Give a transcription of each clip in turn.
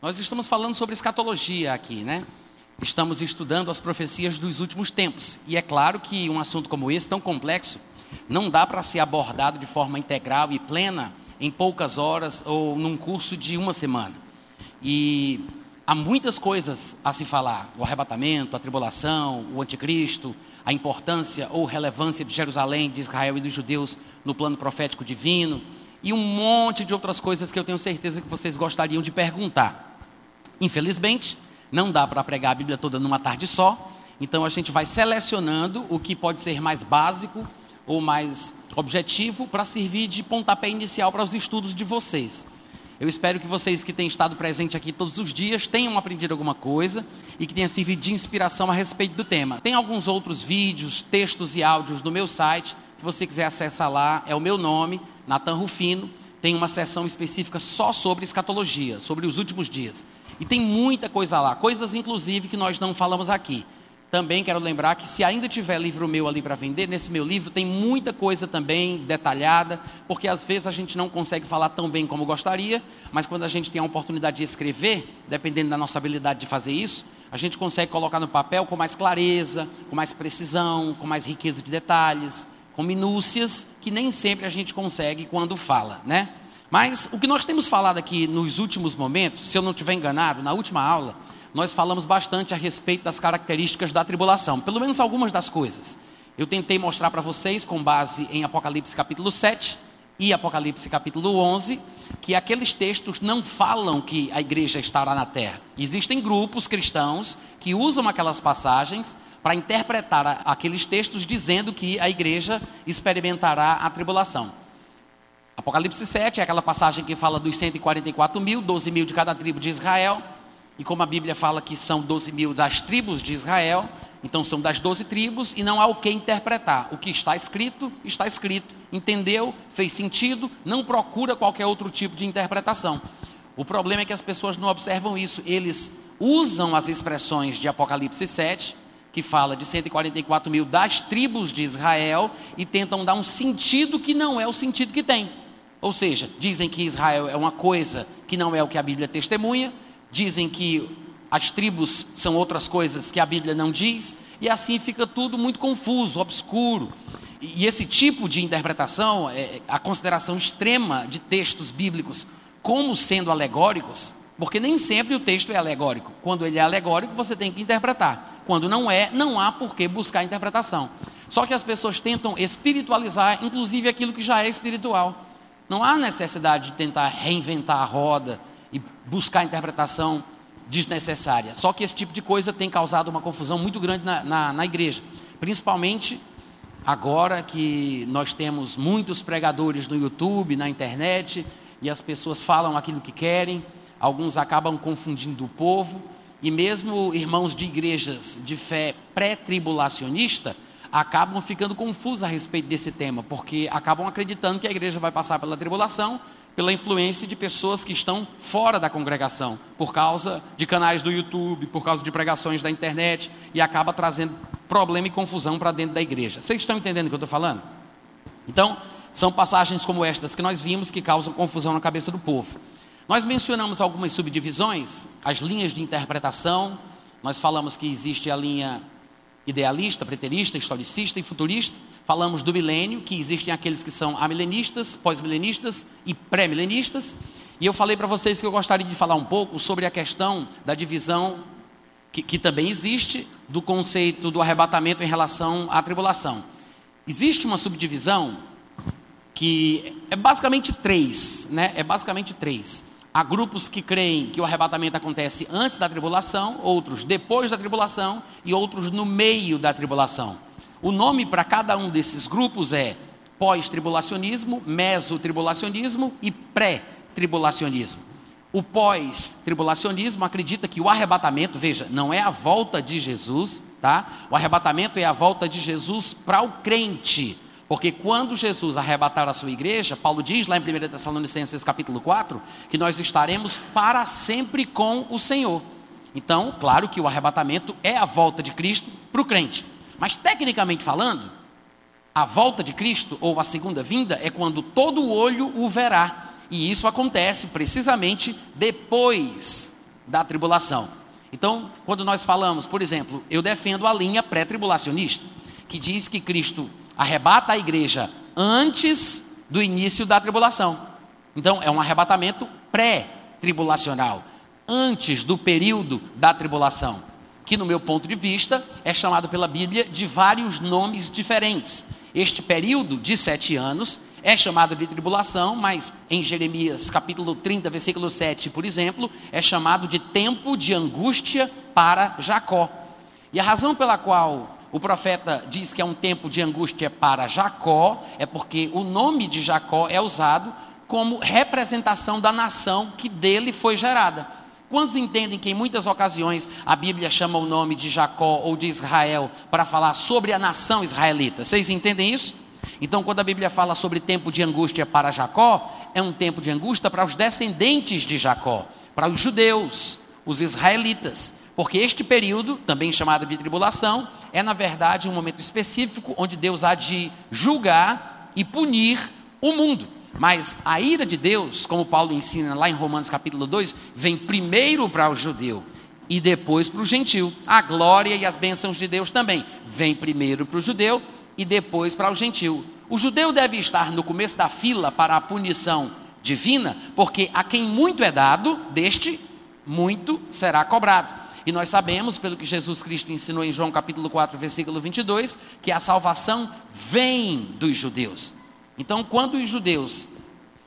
Nós estamos falando sobre escatologia aqui, né? Estamos estudando as profecias dos últimos tempos. E é claro que um assunto como esse, tão complexo, não dá para ser abordado de forma integral e plena em poucas horas ou num curso de uma semana. E há muitas coisas a se falar: o arrebatamento, a tribulação, o anticristo, a importância ou relevância de Jerusalém, de Israel e dos judeus no plano profético divino, e um monte de outras coisas que eu tenho certeza que vocês gostariam de perguntar. Infelizmente, não dá para pregar a Bíblia toda numa tarde só, então a gente vai selecionando o que pode ser mais básico ou mais objetivo para servir de pontapé inicial para os estudos de vocês. Eu espero que vocês que têm estado presentes aqui todos os dias tenham aprendido alguma coisa e que tenha servido de inspiração a respeito do tema. Tem alguns outros vídeos, textos e áudios no meu site. Se você quiser acessar lá, é o meu nome, Natan Rufino. Tem uma seção específica só sobre escatologia, sobre os últimos dias. E tem muita coisa lá, coisas inclusive que nós não falamos aqui. Também quero lembrar que se ainda tiver livro meu ali para vender, nesse meu livro tem muita coisa também detalhada, porque às vezes a gente não consegue falar tão bem como gostaria, mas quando a gente tem a oportunidade de escrever, dependendo da nossa habilidade de fazer isso, a gente consegue colocar no papel com mais clareza, com mais precisão, com mais riqueza de detalhes, com minúcias que nem sempre a gente consegue quando fala, né? Mas o que nós temos falado aqui nos últimos momentos, se eu não estiver enganado, na última aula, nós falamos bastante a respeito das características da tribulação, pelo menos algumas das coisas. Eu tentei mostrar para vocês, com base em Apocalipse capítulo 7 e Apocalipse capítulo 11, que aqueles textos não falam que a igreja estará na terra. Existem grupos cristãos que usam aquelas passagens para interpretar aqueles textos dizendo que a igreja experimentará a tribulação. Apocalipse 7 é aquela passagem que fala dos 144 mil, 12 mil de cada tribo de Israel. E como a Bíblia fala que são 12 mil das tribos de Israel, então são das 12 tribos e não há o que interpretar. O que está escrito, está escrito. Entendeu? Fez sentido? Não procura qualquer outro tipo de interpretação. O problema é que as pessoas não observam isso. Eles usam as expressões de Apocalipse 7, que fala de 144 mil das tribos de Israel, e tentam dar um sentido que não é o sentido que tem. Ou seja, dizem que Israel é uma coisa que não é o que a Bíblia testemunha, dizem que as tribos são outras coisas que a Bíblia não diz, e assim fica tudo muito confuso, obscuro. E esse tipo de interpretação, é, a consideração extrema de textos bíblicos como sendo alegóricos, porque nem sempre o texto é alegórico. Quando ele é alegórico, você tem que interpretar. Quando não é, não há por que buscar interpretação. Só que as pessoas tentam espiritualizar, inclusive aquilo que já é espiritual. Não há necessidade de tentar reinventar a roda e buscar interpretação desnecessária. Só que esse tipo de coisa tem causado uma confusão muito grande na, na, na igreja, principalmente agora que nós temos muitos pregadores no YouTube, na internet, e as pessoas falam aquilo que querem, alguns acabam confundindo o povo, e mesmo irmãos de igrejas de fé pré-tribulacionista acabam ficando confusos a respeito desse tema, porque acabam acreditando que a igreja vai passar pela tribulação pela influência de pessoas que estão fora da congregação, por causa de canais do YouTube, por causa de pregações da internet, e acaba trazendo problema e confusão para dentro da igreja. Vocês estão entendendo o que eu estou falando? Então, são passagens como estas que nós vimos que causam confusão na cabeça do povo. Nós mencionamos algumas subdivisões, as linhas de interpretação, nós falamos que existe a linha idealista, preterista, historicista e futurista. Falamos do milênio, que existem aqueles que são amilenistas, pós-milenistas e pré-milenistas. E eu falei para vocês que eu gostaria de falar um pouco sobre a questão da divisão, que, que também existe, do conceito do arrebatamento em relação à tribulação. Existe uma subdivisão que é basicamente três, né? É basicamente três. Há grupos que creem que o arrebatamento acontece antes da tribulação, outros depois da tribulação e outros no meio da tribulação. O nome para cada um desses grupos é pós-tribulacionismo, mesotribulacionismo e pré-tribulacionismo. O pós-tribulacionismo acredita que o arrebatamento, veja, não é a volta de Jesus, tá? O arrebatamento é a volta de Jesus para o crente porque quando Jesus arrebatar a sua igreja, Paulo diz lá em 1 Tessalonicenses capítulo 4, que nós estaremos para sempre com o Senhor. Então, claro que o arrebatamento é a volta de Cristo para o crente. Mas tecnicamente falando, a volta de Cristo, ou a segunda vinda, é quando todo olho o verá. E isso acontece precisamente depois da tribulação. Então, quando nós falamos, por exemplo, eu defendo a linha pré-tribulacionista, que diz que Cristo arrebata a igreja antes do início da tribulação. Então, é um arrebatamento pré-tribulacional, antes do período da tribulação, que, no meu ponto de vista, é chamado pela Bíblia de vários nomes diferentes. Este período de sete anos é chamado de tribulação, mas em Jeremias capítulo 30, versículo 7, por exemplo, é chamado de tempo de angústia para Jacó. E a razão pela qual o profeta diz que é um tempo de angústia para Jacó é porque o nome de Jacó é usado como representação da nação que dele foi gerada. Quantos entendem que em muitas ocasiões a Bíblia chama o nome de Jacó ou de Israel para falar sobre a nação israelita? Vocês entendem isso? Então, quando a Bíblia fala sobre tempo de angústia para Jacó, é um tempo de angústia para os descendentes de Jacó, para os judeus, os israelitas. Porque este período, também chamado de tribulação, é na verdade um momento específico onde Deus há de julgar e punir o mundo. Mas a ira de Deus, como Paulo ensina lá em Romanos capítulo 2, vem primeiro para o judeu e depois para o gentil. A glória e as bênçãos de Deus também vem primeiro para o judeu e depois para o gentil. O judeu deve estar no começo da fila para a punição divina, porque a quem muito é dado, deste muito será cobrado. E nós sabemos, pelo que Jesus Cristo ensinou em João capítulo 4, versículo 22, que a salvação vem dos judeus. Então, quando os judeus,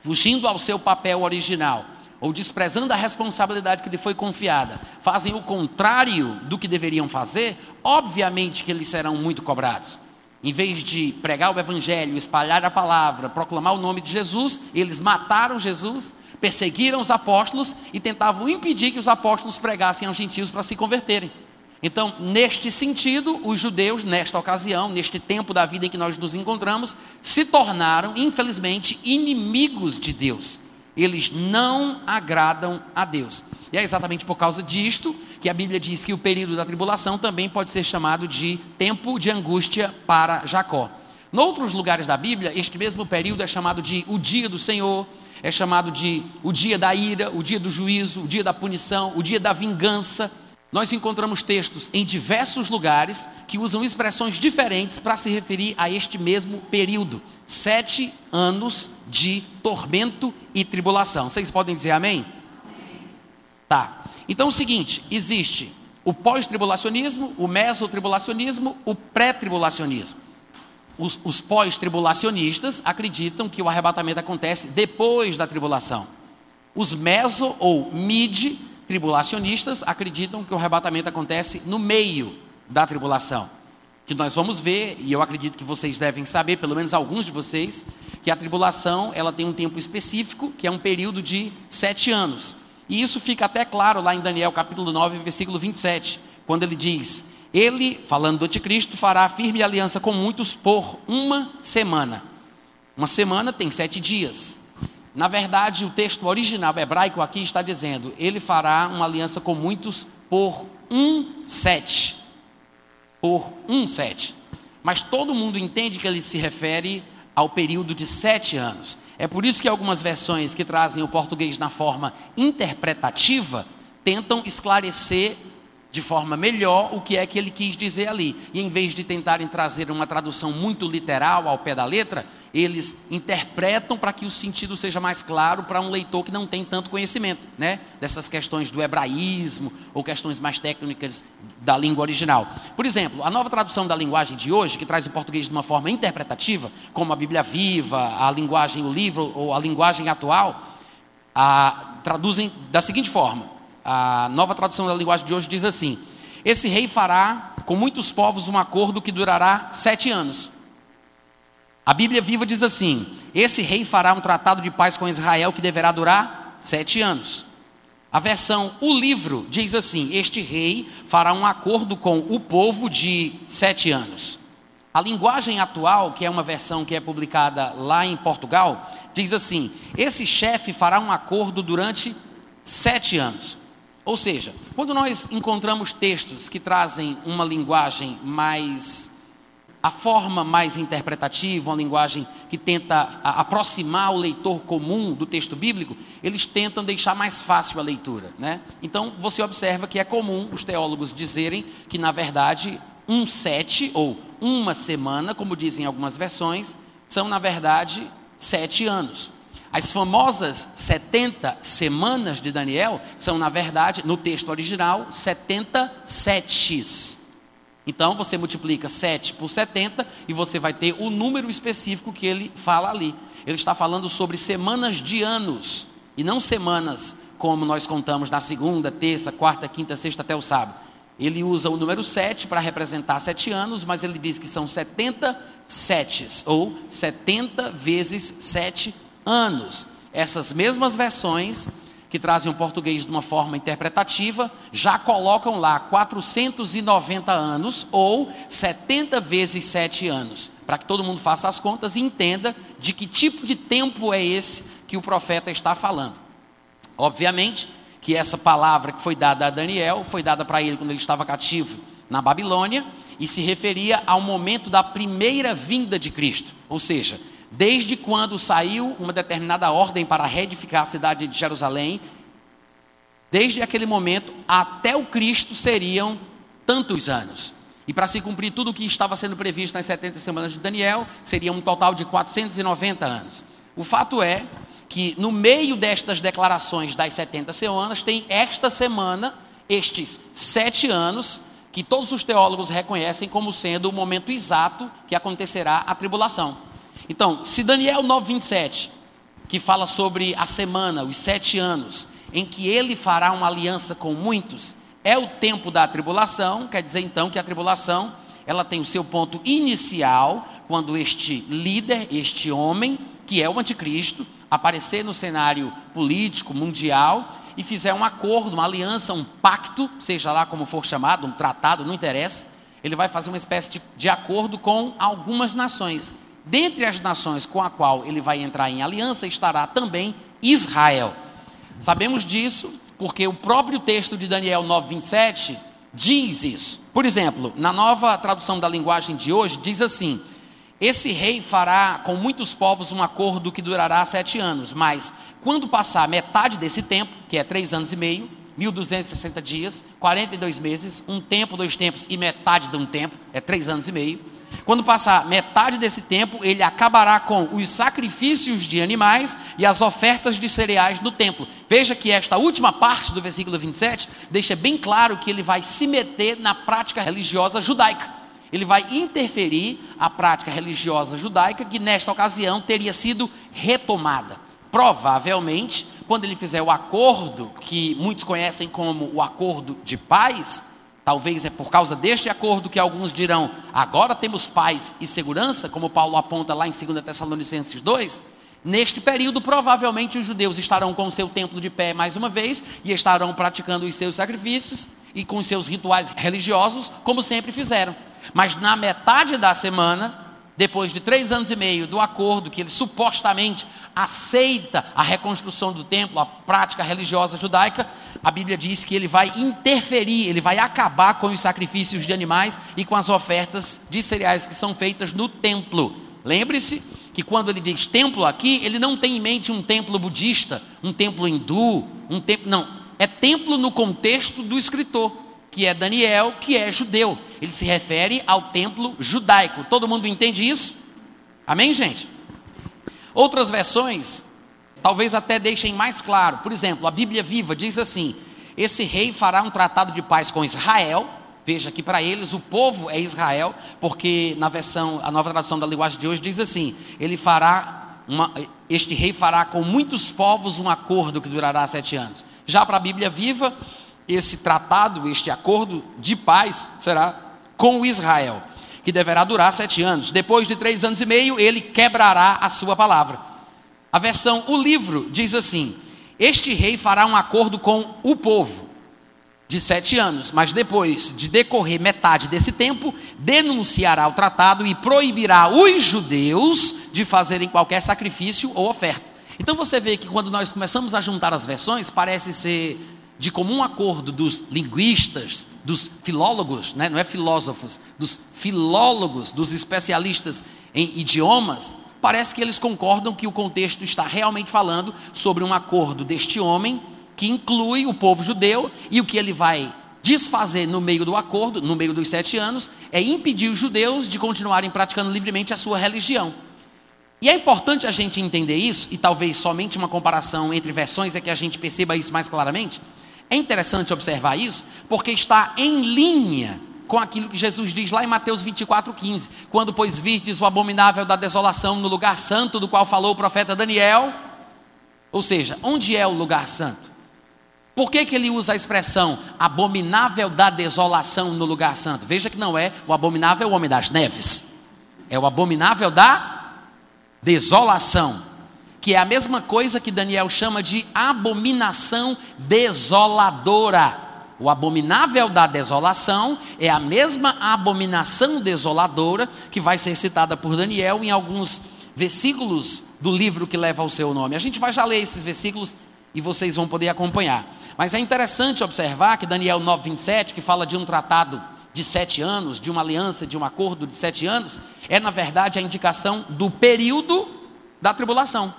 fugindo ao seu papel original, ou desprezando a responsabilidade que lhe foi confiada, fazem o contrário do que deveriam fazer, obviamente que eles serão muito cobrados. Em vez de pregar o evangelho, espalhar a palavra, proclamar o nome de Jesus, eles mataram Jesus, perseguiram os apóstolos e tentavam impedir que os apóstolos pregassem aos gentios para se converterem. Então, neste sentido, os judeus, nesta ocasião, neste tempo da vida em que nós nos encontramos, se tornaram, infelizmente, inimigos de Deus. Eles não agradam a Deus. E é exatamente por causa disto que a Bíblia diz que o período da tribulação também pode ser chamado de tempo de angústia para Jacó. Noutros lugares da Bíblia, este mesmo período é chamado de o dia do Senhor, é chamado de o dia da ira, o dia do juízo, o dia da punição, o dia da vingança. Nós encontramos textos em diversos lugares que usam expressões diferentes para se referir a este mesmo período. Sete anos de tormento e tribulação. Vocês podem dizer amém? Tá. Então é o seguinte: existe o pós-tribulacionismo, o mesotribulacionismo, o pré-tribulacionismo. Os, os pós-tribulacionistas acreditam que o arrebatamento acontece depois da tribulação. Os meso ou mid-tribulacionistas acreditam que o arrebatamento acontece no meio da tribulação. Que nós vamos ver, e eu acredito que vocês devem saber, pelo menos alguns de vocês, que a tribulação ela tem um tempo específico, que é um período de sete anos. E isso fica até claro lá em Daniel capítulo 9, versículo 27, quando ele diz: Ele, falando do anticristo, fará firme aliança com muitos por uma semana. Uma semana tem sete dias. Na verdade, o texto original hebraico aqui está dizendo: Ele fará uma aliança com muitos por um sete. Por um sete. Mas todo mundo entende que ele se refere ao período de sete anos. É por isso que algumas versões que trazem o português na forma interpretativa tentam esclarecer de forma melhor o que é que ele quis dizer ali. E em vez de tentarem trazer uma tradução muito literal ao pé da letra, eles interpretam para que o sentido seja mais claro para um leitor que não tem tanto conhecimento, né? Dessas questões do hebraísmo ou questões mais técnicas da língua original. Por exemplo, a nova tradução da linguagem de hoje, que traz o português de uma forma interpretativa, como a Bíblia Viva, a linguagem, o livro ou a linguagem atual, a, traduzem da seguinte forma: a nova tradução da linguagem de hoje diz assim: Esse rei fará com muitos povos um acordo que durará sete anos. A Bíblia viva diz assim: Esse rei fará um tratado de paz com Israel que deverá durar sete anos. A versão O Livro diz assim: Este rei fará um acordo com o povo de sete anos. A linguagem atual, que é uma versão que é publicada lá em Portugal, diz assim: Esse chefe fará um acordo durante sete anos. Ou seja, quando nós encontramos textos que trazem uma linguagem mais a forma mais interpretativa, uma linguagem que tenta aproximar o leitor comum do texto bíblico, eles tentam deixar mais fácil a leitura. Né? Então, você observa que é comum os teólogos dizerem que, na verdade, um sete, ou uma semana, como dizem algumas versões, são, na verdade, sete anos. As famosas 70 semanas de Daniel são, na verdade, no texto original, 70 setes. Então você multiplica 7 por 70 e você vai ter o número específico que ele fala ali. Ele está falando sobre semanas de anos e não semanas como nós contamos na segunda, terça, quarta, quinta, sexta até o sábado. Ele usa o número 7 para representar sete anos, mas ele diz que são 70 setes, ou 70 vezes 7 anos. Essas mesmas versões que trazem o português de uma forma interpretativa, já colocam lá 490 anos ou 70 vezes 7 anos, para que todo mundo faça as contas e entenda de que tipo de tempo é esse que o profeta está falando. Obviamente que essa palavra que foi dada a Daniel foi dada para ele quando ele estava cativo na Babilônia e se referia ao momento da primeira vinda de Cristo, ou seja, desde quando saiu uma determinada ordem para reedificar a cidade de Jerusalém, desde aquele momento até o Cristo seriam tantos anos. E para se cumprir tudo o que estava sendo previsto nas 70 semanas de Daniel, seria um total de 490 anos. O fato é que no meio destas declarações das 70 semanas, tem esta semana, estes sete anos, que todos os teólogos reconhecem como sendo o momento exato que acontecerá a tribulação. Então, se Daniel 9,27, que fala sobre a semana, os sete anos, em que ele fará uma aliança com muitos, é o tempo da tribulação, quer dizer então que a tribulação ela tem o seu ponto inicial quando este líder, este homem, que é o anticristo, aparecer no cenário político mundial e fizer um acordo, uma aliança, um pacto, seja lá como for chamado, um tratado, não interessa, ele vai fazer uma espécie de, de acordo com algumas nações. Dentre as nações com a qual ele vai entrar em aliança estará também Israel. Sabemos disso porque o próprio texto de Daniel 9:27 diz isso. Por exemplo, na nova tradução da linguagem de hoje diz assim: esse rei fará com muitos povos um acordo que durará sete anos, mas quando passar metade desse tempo, que é três anos e meio, 1260 dias, 42 meses, um tempo, dois tempos e metade de um tempo, é três anos e meio, quando passar metade desse tempo, ele acabará com os sacrifícios de animais e as ofertas de cereais no templo. Veja que esta última parte do versículo 27 deixa bem claro que ele vai se meter na prática religiosa judaica. Ele vai interferir a prática religiosa judaica que nesta ocasião teria sido retomada. Provavelmente, quando ele fizer o acordo que muitos conhecem como o acordo de paz, Talvez é por causa deste acordo que alguns dirão: agora temos paz e segurança, como Paulo aponta lá em 2 Tessalonicenses 2. Neste período, provavelmente os judeus estarão com o seu templo de pé mais uma vez e estarão praticando os seus sacrifícios e com os seus rituais religiosos, como sempre fizeram. Mas na metade da semana, depois de três anos e meio do acordo que ele supostamente aceita a reconstrução do templo, a prática religiosa judaica, a Bíblia diz que ele vai interferir, ele vai acabar com os sacrifícios de animais e com as ofertas de cereais que são feitas no templo. Lembre-se que quando ele diz templo aqui, ele não tem em mente um templo budista, um templo hindu, um templo. Não, é templo no contexto do escritor, que é Daniel, que é judeu. Ele se refere ao templo judaico. Todo mundo entende isso? Amém, gente? Outras versões talvez até deixem mais claro. Por exemplo, a Bíblia Viva diz assim: Esse rei fará um tratado de paz com Israel. Veja que para eles o povo é Israel, porque na versão, a nova tradução da linguagem de hoje diz assim: Ele fará uma, este rei fará com muitos povos um acordo que durará sete anos. Já para a Bíblia Viva, esse tratado, este acordo de paz será com Israel, que deverá durar sete anos. Depois de três anos e meio, ele quebrará a sua palavra. A versão O Livro diz assim: Este rei fará um acordo com o povo de sete anos, mas depois de decorrer metade desse tempo, denunciará o tratado e proibirá os judeus de fazerem qualquer sacrifício ou oferta. Então você vê que quando nós começamos a juntar as versões, parece ser de comum acordo dos linguistas, dos filólogos, né? não é filósofos, dos filólogos, dos especialistas em idiomas, parece que eles concordam que o contexto está realmente falando sobre um acordo deste homem que inclui o povo judeu e o que ele vai desfazer no meio do acordo, no meio dos sete anos, é impedir os judeus de continuarem praticando livremente a sua religião. E é importante a gente entender isso, e talvez somente uma comparação entre versões é que a gente perceba isso mais claramente. É interessante observar isso, porque está em linha com aquilo que Jesus diz lá em Mateus 24,15: Quando, pois, virdes o abominável da desolação no lugar santo do qual falou o profeta Daniel. Ou seja, onde é o lugar santo? Por que, que ele usa a expressão abominável da desolação no lugar santo? Veja que não é o abominável homem das neves, é o abominável da desolação, que é a mesma coisa que Daniel chama de abominação desoladora. O abominável da desolação é a mesma abominação desoladora que vai ser citada por Daniel em alguns versículos do livro que leva o seu nome. A gente vai já ler esses versículos e vocês vão poder acompanhar. Mas é interessante observar que Daniel 9,27, que fala de um tratado de sete anos, de uma aliança, de um acordo de sete anos, é na verdade a indicação do período da tribulação.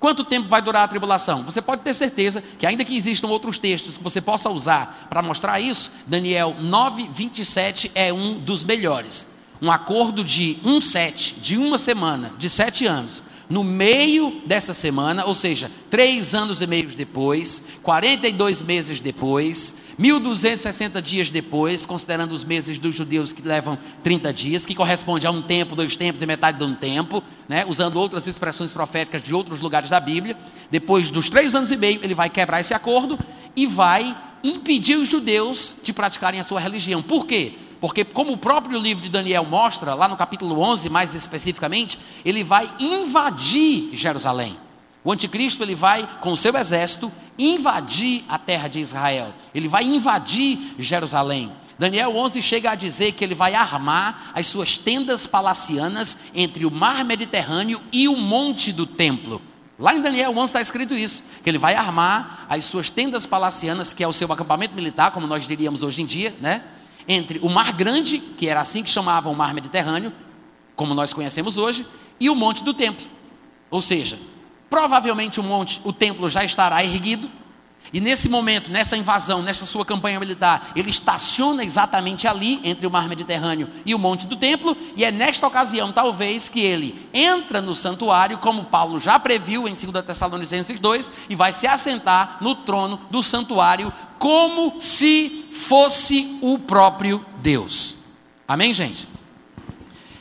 Quanto tempo vai durar a tribulação? Você pode ter certeza que, ainda que existam outros textos que você possa usar para mostrar isso, Daniel 9, 27 é um dos melhores. Um acordo de um sete, de uma semana, de sete anos, no meio dessa semana, ou seja, três anos e meio depois, 42 meses depois, 1260 dias depois, considerando os meses dos judeus que levam 30 dias, que corresponde a um tempo, dois tempos e metade de um tempo, né, usando outras expressões proféticas de outros lugares da Bíblia, depois dos três anos e meio, ele vai quebrar esse acordo e vai impedir os judeus de praticarem a sua religião. Por quê? Porque, como o próprio livro de Daniel mostra, lá no capítulo 11, mais especificamente, ele vai invadir Jerusalém. O anticristo ele vai com o seu exército invadir a terra de Israel. Ele vai invadir Jerusalém. Daniel 11 chega a dizer que ele vai armar as suas tendas palacianas entre o mar Mediterrâneo e o monte do templo. Lá em Daniel 11 está escrito isso, que ele vai armar as suas tendas palacianas, que é o seu acampamento militar, como nós diríamos hoje em dia, né? entre o Mar Grande, que era assim que chamavam o Mar Mediterrâneo, como nós conhecemos hoje, e o Monte do Templo. Ou seja, provavelmente o monte, o templo já estará erguido, e nesse momento, nessa invasão, nessa sua campanha militar, ele estaciona exatamente ali, entre o mar Mediterrâneo e o Monte do Templo, e é nesta ocasião, talvez, que ele entra no santuário, como Paulo já previu em 2 Tessalonicenses 2, e vai se assentar no trono do santuário, como se fosse o próprio Deus. Amém, gente?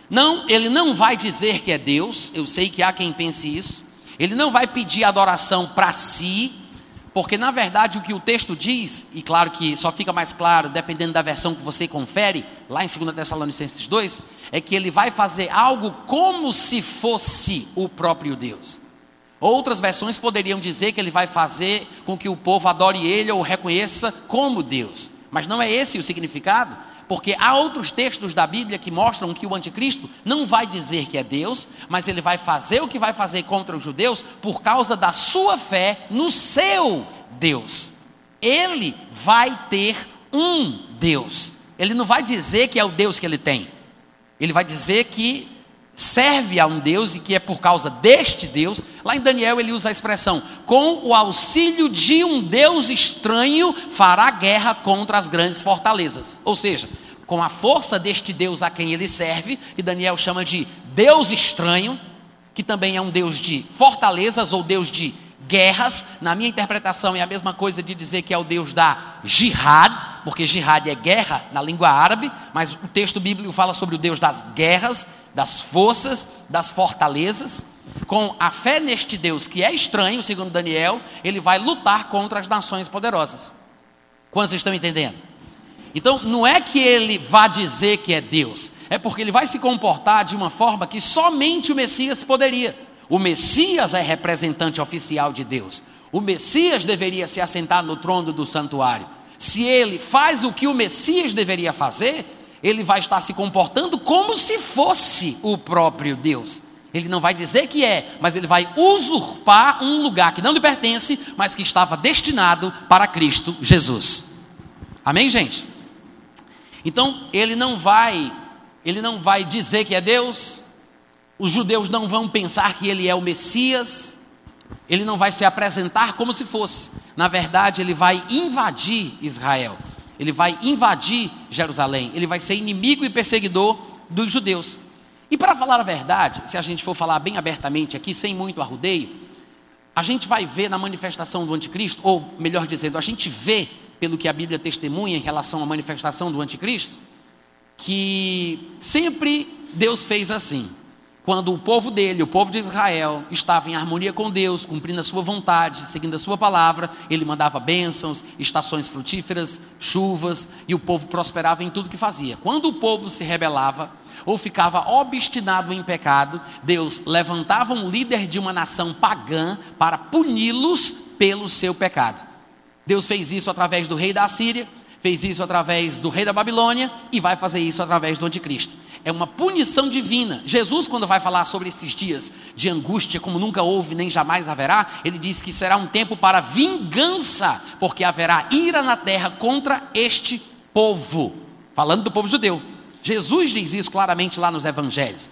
Não, ele não vai dizer que é Deus, eu sei que há quem pense isso, ele não vai pedir adoração para si, porque na verdade o que o texto diz, e claro que só fica mais claro dependendo da versão que você confere, lá em 2 Tessalonicenses 2, é que ele vai fazer algo como se fosse o próprio Deus. Outras versões poderiam dizer que ele vai fazer com que o povo adore ele ou reconheça como Deus. Mas não é esse o significado, porque há outros textos da Bíblia que mostram que o anticristo não vai dizer que é Deus, mas ele vai fazer o que vai fazer contra os judeus por causa da sua fé no seu Deus. Ele vai ter um Deus. Ele não vai dizer que é o Deus que ele tem. Ele vai dizer que serve a um Deus e que é por causa deste Deus. Lá em Daniel ele usa a expressão: com o auxílio de um Deus estranho fará guerra contra as grandes fortalezas. Ou seja, com a força deste Deus a quem ele serve, que Daniel chama de Deus estranho, que também é um Deus de fortalezas ou Deus de guerras. Na minha interpretação é a mesma coisa de dizer que é o Deus da jihad, porque jihad é guerra na língua árabe, mas o texto bíblico fala sobre o Deus das guerras das forças, das fortalezas. Com a fé neste Deus que é estranho, segundo Daniel, ele vai lutar contra as nações poderosas. Quantos estão entendendo? Então, não é que ele vá dizer que é Deus, é porque ele vai se comportar de uma forma que somente o Messias poderia. O Messias é representante oficial de Deus. O Messias deveria se assentar no trono do santuário. Se ele faz o que o Messias deveria fazer, ele vai estar se comportando como se fosse o próprio Deus. Ele não vai dizer que é, mas ele vai usurpar um lugar que não lhe pertence, mas que estava destinado para Cristo Jesus. Amém, gente? Então, ele não vai, ele não vai dizer que é Deus. Os judeus não vão pensar que ele é o Messias. Ele não vai se apresentar como se fosse. Na verdade, ele vai invadir Israel. Ele vai invadir Jerusalém. Ele vai ser inimigo e perseguidor dos judeus. E para falar a verdade, se a gente for falar bem abertamente aqui, sem muito arrudeio, a gente vai ver na manifestação do anticristo, ou melhor dizendo, a gente vê pelo que a Bíblia testemunha em relação à manifestação do anticristo, que sempre Deus fez assim quando o povo dele, o povo de Israel, estava em harmonia com Deus, cumprindo a sua vontade, seguindo a sua palavra, ele mandava bênçãos, estações frutíferas, chuvas, e o povo prosperava em tudo que fazia. Quando o povo se rebelava ou ficava obstinado em pecado, Deus levantava um líder de uma nação pagã para puni-los pelo seu pecado. Deus fez isso através do rei da Assíria, fez isso através do rei da Babilônia e vai fazer isso através do anticristo. É uma punição divina. Jesus, quando vai falar sobre esses dias de angústia, como nunca houve nem jamais haverá, ele diz que será um tempo para vingança, porque haverá ira na terra contra este povo. Falando do povo judeu. Jesus diz isso claramente lá nos evangelhos.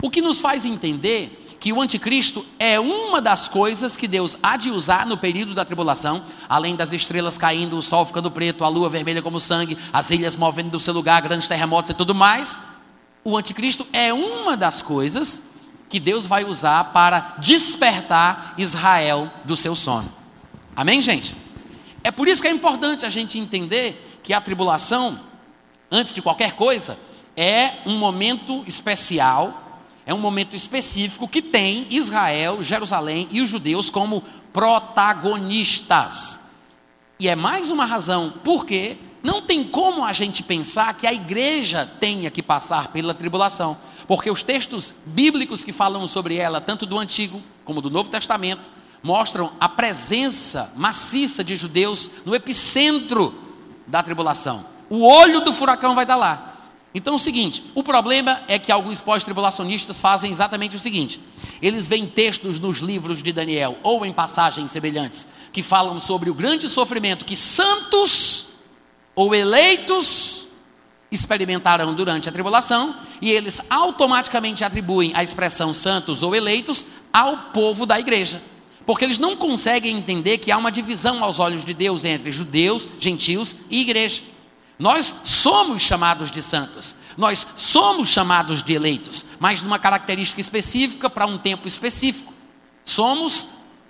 O que nos faz entender que o anticristo é uma das coisas que Deus há de usar no período da tribulação, além das estrelas caindo, o sol ficando preto, a lua vermelha como sangue, as ilhas movendo do seu lugar, grandes terremotos e tudo mais. O anticristo é uma das coisas que Deus vai usar para despertar Israel do seu sono. Amém, gente? É por isso que é importante a gente entender que a tribulação, antes de qualquer coisa, é um momento especial é um momento específico que tem Israel, Jerusalém e os judeus como protagonistas. E é mais uma razão porque não tem como a gente pensar que a igreja tenha que passar pela tribulação, porque os textos bíblicos que falam sobre ela, tanto do Antigo como do Novo Testamento, mostram a presença maciça de judeus no epicentro da tribulação. O olho do furacão vai dar lá. Então é o seguinte, o problema é que alguns pós-tribulacionistas fazem exatamente o seguinte: eles veem textos nos livros de Daniel ou em passagens semelhantes que falam sobre o grande sofrimento que santos ou eleitos experimentarão durante a tribulação, e eles automaticamente atribuem a expressão santos ou eleitos ao povo da igreja. Porque eles não conseguem entender que há uma divisão aos olhos de Deus entre judeus, gentios e igreja. Nós somos chamados de santos, nós somos chamados de eleitos, mas numa característica específica para um tempo específico. Somos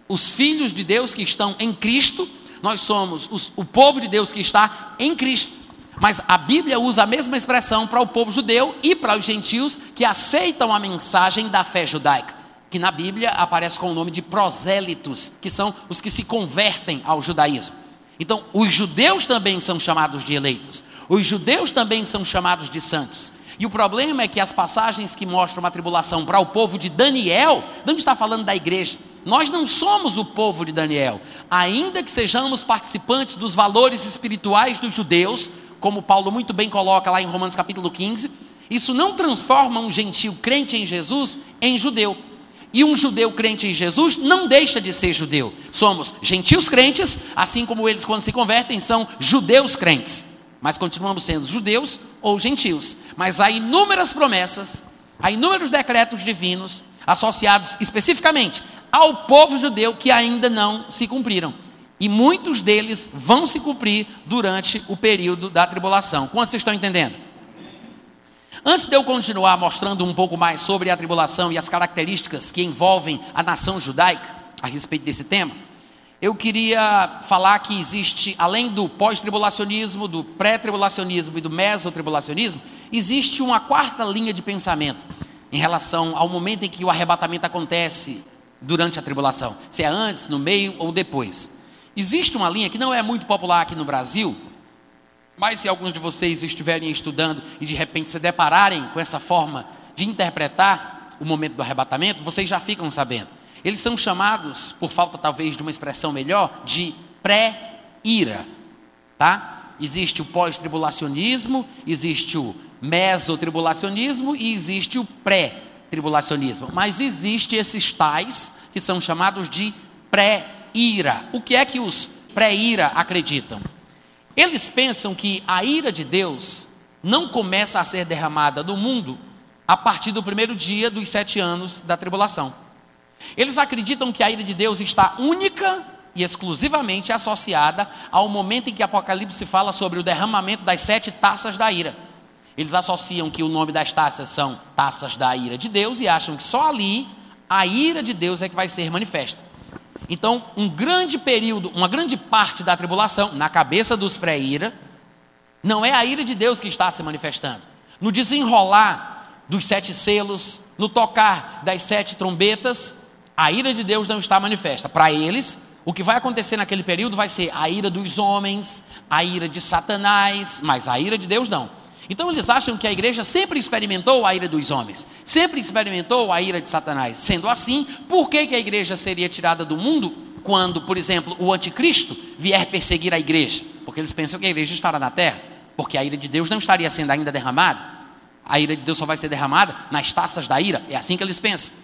os filhos de Deus que estão em Cristo, nós somos os, o povo de Deus que está em Cristo. Mas a Bíblia usa a mesma expressão para o povo judeu e para os gentios que aceitam a mensagem da fé judaica, que na Bíblia aparece com o nome de prosélitos, que são os que se convertem ao judaísmo. Então, os judeus também são chamados de eleitos. Os judeus também são chamados de santos. E o problema é que as passagens que mostram a tribulação para o povo de Daniel, não está falando da igreja. Nós não somos o povo de Daniel. Ainda que sejamos participantes dos valores espirituais dos judeus, como Paulo muito bem coloca lá em Romanos capítulo 15, isso não transforma um gentil crente em Jesus em judeu. E um judeu crente em Jesus não deixa de ser judeu. Somos gentios crentes, assim como eles, quando se convertem, são judeus crentes. Mas continuamos sendo judeus ou gentios. Mas há inúmeras promessas, há inúmeros decretos divinos associados especificamente ao povo judeu que ainda não se cumpriram. E muitos deles vão se cumprir durante o período da tribulação. Quantos vocês estão entendendo? Antes de eu continuar mostrando um pouco mais sobre a tribulação e as características que envolvem a nação judaica a respeito desse tema, eu queria falar que existe, além do pós-tribulacionismo, do pré-tribulacionismo e do mesotribulacionismo, existe uma quarta linha de pensamento em relação ao momento em que o arrebatamento acontece durante a tribulação, se é antes, no meio ou depois. Existe uma linha que não é muito popular aqui no Brasil, mas se alguns de vocês estiverem estudando e de repente se depararem com essa forma de interpretar o momento do arrebatamento, vocês já ficam sabendo. Eles são chamados, por falta talvez de uma expressão melhor, de pré-ira, tá? Existe o pós-tribulacionismo, existe o mesotribulacionismo e existe o pré-tribulacionismo. Mas existe esses tais que são chamados de pré-ira. O que é que os pré-ira acreditam? Eles pensam que a ira de Deus não começa a ser derramada no mundo a partir do primeiro dia dos sete anos da tribulação. Eles acreditam que a ira de Deus está única e exclusivamente associada ao momento em que Apocalipse fala sobre o derramamento das sete taças da ira. Eles associam que o nome das taças são taças da ira de Deus e acham que só ali a ira de Deus é que vai ser manifesta. Então, um grande período, uma grande parte da tribulação, na cabeça dos pré-ira, não é a ira de Deus que está se manifestando. No desenrolar dos sete selos, no tocar das sete trombetas, a ira de Deus não está manifesta. Para eles, o que vai acontecer naquele período vai ser a ira dos homens, a ira de Satanás, mas a ira de Deus não. Então eles acham que a igreja sempre experimentou a ira dos homens, sempre experimentou a ira de Satanás. Sendo assim, por que, que a igreja seria tirada do mundo quando, por exemplo, o anticristo vier perseguir a igreja? Porque eles pensam que a igreja estará na terra, porque a ira de Deus não estaria sendo ainda derramada. A ira de Deus só vai ser derramada nas taças da ira, é assim que eles pensam.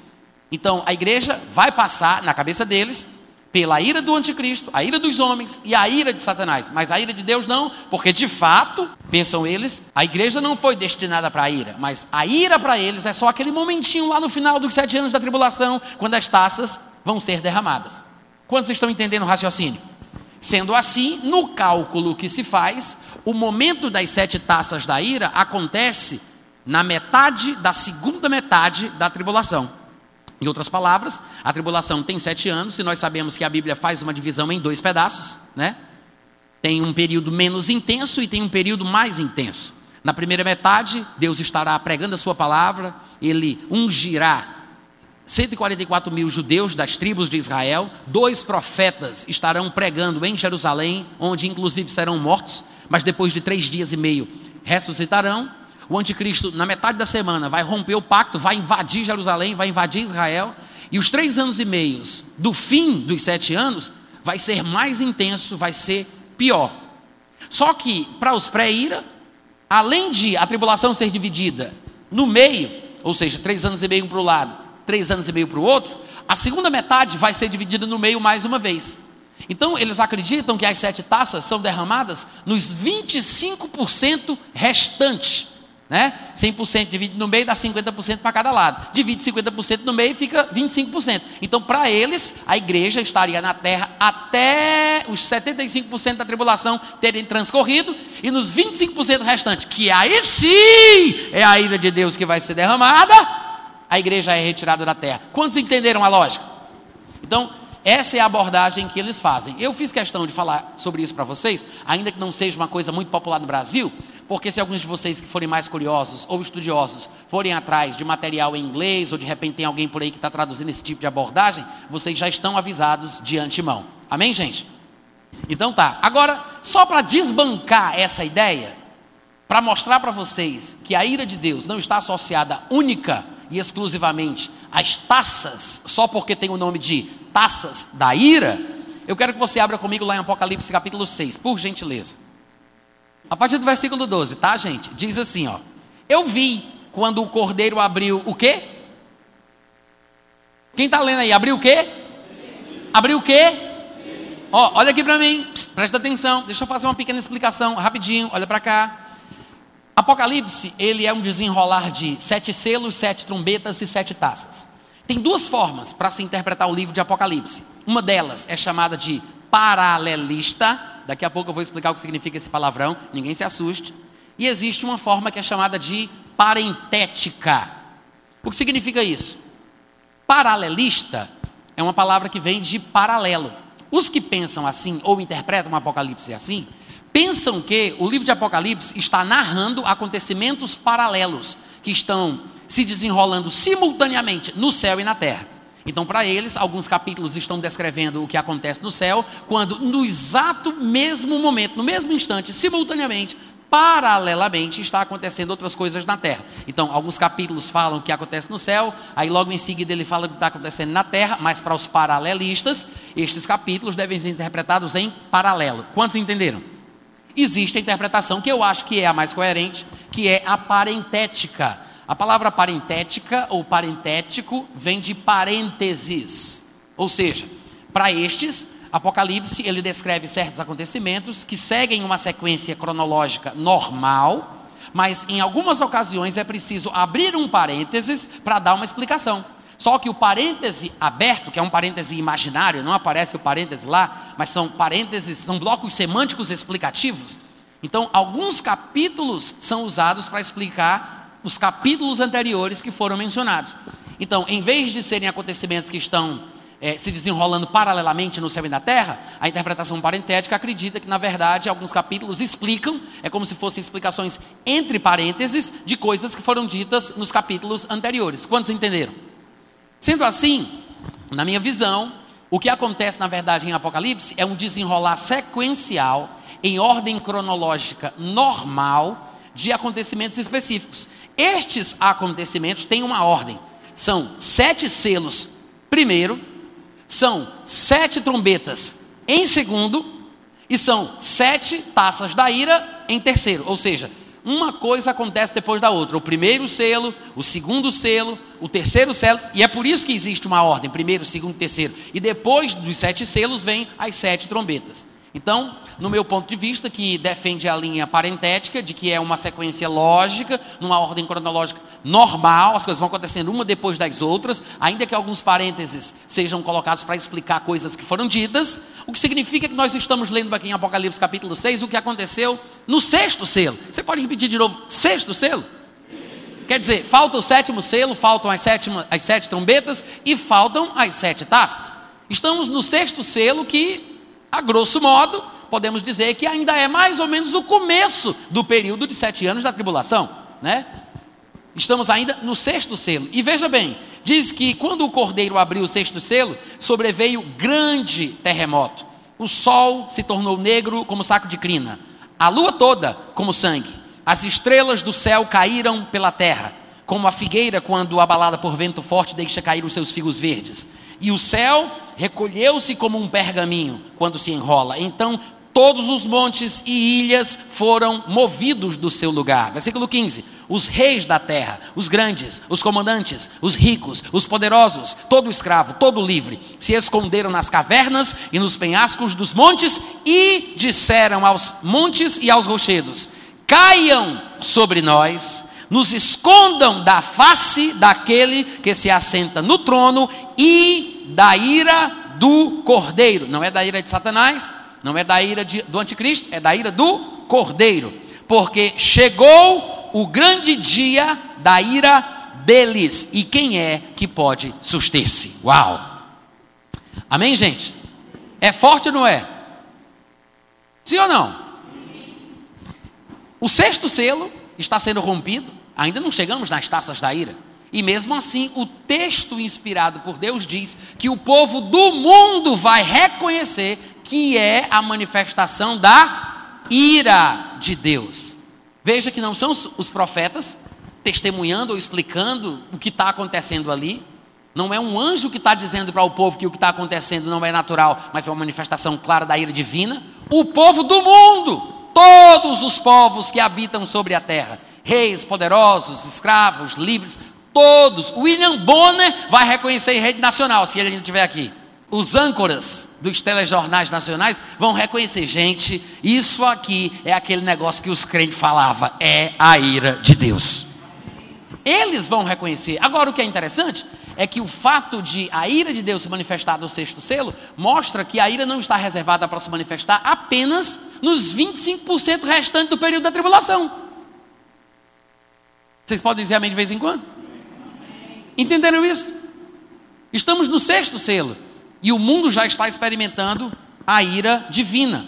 Então a igreja vai passar na cabeça deles pela ira do anticristo, a ira dos homens e a ira de Satanás. Mas a ira de Deus não, porque de fato, pensam eles, a igreja não foi destinada para a ira, mas a ira para eles é só aquele momentinho lá no final dos sete anos da tribulação, quando as taças vão ser derramadas. Quantos estão entendendo o raciocínio? Sendo assim, no cálculo que se faz, o momento das sete taças da ira acontece na metade da segunda metade da tribulação. Em outras palavras, a tribulação tem sete anos, e nós sabemos que a Bíblia faz uma divisão em dois pedaços, né? Tem um período menos intenso e tem um período mais intenso. Na primeira metade, Deus estará pregando a sua palavra, ele ungirá 144 mil judeus das tribos de Israel, dois profetas estarão pregando em Jerusalém, onde inclusive serão mortos, mas depois de três dias e meio ressuscitarão. O anticristo, na metade da semana, vai romper o pacto, vai invadir Jerusalém, vai invadir Israel. E os três anos e meios do fim dos sete anos vai ser mais intenso, vai ser pior. Só que, para os pré-ira, além de a tribulação ser dividida no meio, ou seja, três anos e meio para o lado, três anos e meio para o outro, a segunda metade vai ser dividida no meio mais uma vez. Então, eles acreditam que as sete taças são derramadas nos 25% restantes né? 100% divide no meio dá 50% para cada lado. Divide 50% no meio fica 25%. Então, para eles, a igreja estaria na terra até os 75% da tribulação terem transcorrido e nos 25% restantes, que aí sim é a ira de Deus que vai ser derramada, a igreja é retirada da terra. Quantos entenderam a lógica? Então, essa é a abordagem que eles fazem. Eu fiz questão de falar sobre isso para vocês, ainda que não seja uma coisa muito popular no Brasil, porque se alguns de vocês que forem mais curiosos ou estudiosos forem atrás de material em inglês, ou de repente tem alguém por aí que está traduzindo esse tipo de abordagem, vocês já estão avisados de antemão. Amém, gente? Então tá. Agora, só para desbancar essa ideia, para mostrar para vocês que a ira de Deus não está associada única e exclusivamente às taças, só porque tem o nome de taças da ira, eu quero que você abra comigo lá em Apocalipse capítulo 6, por gentileza. A partir do versículo 12, tá, gente? Diz assim, ó. Eu vi quando o cordeiro abriu o quê? Quem está lendo aí? Abriu o quê? Abriu o quê? Ó, olha aqui para mim, Psst, presta atenção. Deixa eu fazer uma pequena explicação, rapidinho. Olha para cá. Apocalipse, ele é um desenrolar de sete selos, sete trombetas e sete taças. Tem duas formas para se interpretar o livro de Apocalipse. Uma delas é chamada de paralelista, Daqui a pouco eu vou explicar o que significa esse palavrão, ninguém se assuste. E existe uma forma que é chamada de parentética. O que significa isso? Paralelista é uma palavra que vem de paralelo. Os que pensam assim ou interpretam o Apocalipse assim, pensam que o livro de Apocalipse está narrando acontecimentos paralelos que estão se desenrolando simultaneamente no céu e na terra. Então, para eles, alguns capítulos estão descrevendo o que acontece no céu, quando no exato mesmo momento, no mesmo instante, simultaneamente, paralelamente, está acontecendo outras coisas na terra. Então, alguns capítulos falam o que acontece no céu, aí logo em seguida ele fala o que está acontecendo na terra, mas para os paralelistas, estes capítulos devem ser interpretados em paralelo. Quantos entenderam? Existe a interpretação que eu acho que é a mais coerente, que é a parentética a palavra parentética ou parentético vem de parênteses. Ou seja, para estes, Apocalipse ele descreve certos acontecimentos que seguem uma sequência cronológica normal, mas em algumas ocasiões é preciso abrir um parênteses para dar uma explicação. Só que o parêntese aberto, que é um parêntese imaginário, não aparece o parêntese lá, mas são parênteses, são blocos semânticos explicativos. Então, alguns capítulos são usados para explicar os capítulos anteriores que foram mencionados. Então, em vez de serem acontecimentos que estão é, se desenrolando paralelamente no céu e na terra, a interpretação parentética acredita que, na verdade, alguns capítulos explicam, é como se fossem explicações entre parênteses de coisas que foram ditas nos capítulos anteriores. Quantos entenderam? Sendo assim, na minha visão, o que acontece na verdade em Apocalipse é um desenrolar sequencial, em ordem cronológica normal, de acontecimentos específicos. Estes acontecimentos têm uma ordem. São sete selos, primeiro, são sete trombetas em segundo, e são sete taças da ira em terceiro. Ou seja, uma coisa acontece depois da outra. O primeiro selo, o segundo selo, o terceiro selo, e é por isso que existe uma ordem: primeiro, segundo, terceiro. E depois dos sete selos vem as sete trombetas. Então, no meu ponto de vista, que defende a linha parentética, de que é uma sequência lógica, numa ordem cronológica normal, as coisas vão acontecendo uma depois das outras, ainda que alguns parênteses sejam colocados para explicar coisas que foram ditas, o que significa que nós estamos lendo aqui em Apocalipse capítulo 6 o que aconteceu no sexto selo. Você pode repetir de novo: sexto selo? Quer dizer, falta o sétimo selo, faltam as, sétima, as sete trombetas e faltam as sete taças. Estamos no sexto selo que a grosso modo, podemos dizer que ainda é mais ou menos o começo do período de sete anos da tribulação, né? Estamos ainda no sexto selo. E veja bem, diz que quando o cordeiro abriu o sexto selo, sobreveio grande terremoto. O sol se tornou negro como saco de crina, a lua toda como sangue. As estrelas do céu caíram pela terra, como a figueira quando abalada por vento forte deixa cair os seus figos verdes. E o céu recolheu-se como um pergaminho quando se enrola. Então todos os montes e ilhas foram movidos do seu lugar. Versículo 15: Os reis da terra, os grandes, os comandantes, os ricos, os poderosos, todo escravo, todo livre, se esconderam nas cavernas e nos penhascos dos montes e disseram aos montes e aos rochedos: Caiam sobre nós. Nos escondam da face daquele que se assenta no trono e da ira do cordeiro. Não é da ira de Satanás, não é da ira de, do anticristo, é da ira do cordeiro. Porque chegou o grande dia da ira deles. E quem é que pode suster-se? Uau! Amém, gente? É forte ou não é? Sim ou não? O sexto selo está sendo rompido. Ainda não chegamos nas taças da ira. E mesmo assim, o texto inspirado por Deus diz que o povo do mundo vai reconhecer que é a manifestação da ira de Deus. Veja que não são os profetas testemunhando ou explicando o que está acontecendo ali. Não é um anjo que está dizendo para o povo que o que está acontecendo não é natural, mas é uma manifestação clara da ira divina. O povo do mundo, todos os povos que habitam sobre a terra, reis, poderosos, escravos, livres, Todos. William Bonner vai reconhecer em rede nacional, se ele ainda estiver aqui. Os âncoras dos telejornais nacionais vão reconhecer, gente, isso aqui é aquele negócio que os crentes falavam, é a ira de Deus. Eles vão reconhecer. Agora, o que é interessante é que o fato de a ira de Deus se manifestar no sexto selo mostra que a ira não está reservada para se manifestar apenas nos 25% restantes do período da tribulação. Vocês podem dizer amém de vez em quando? Entenderam isso? Estamos no sexto selo e o mundo já está experimentando a ira divina.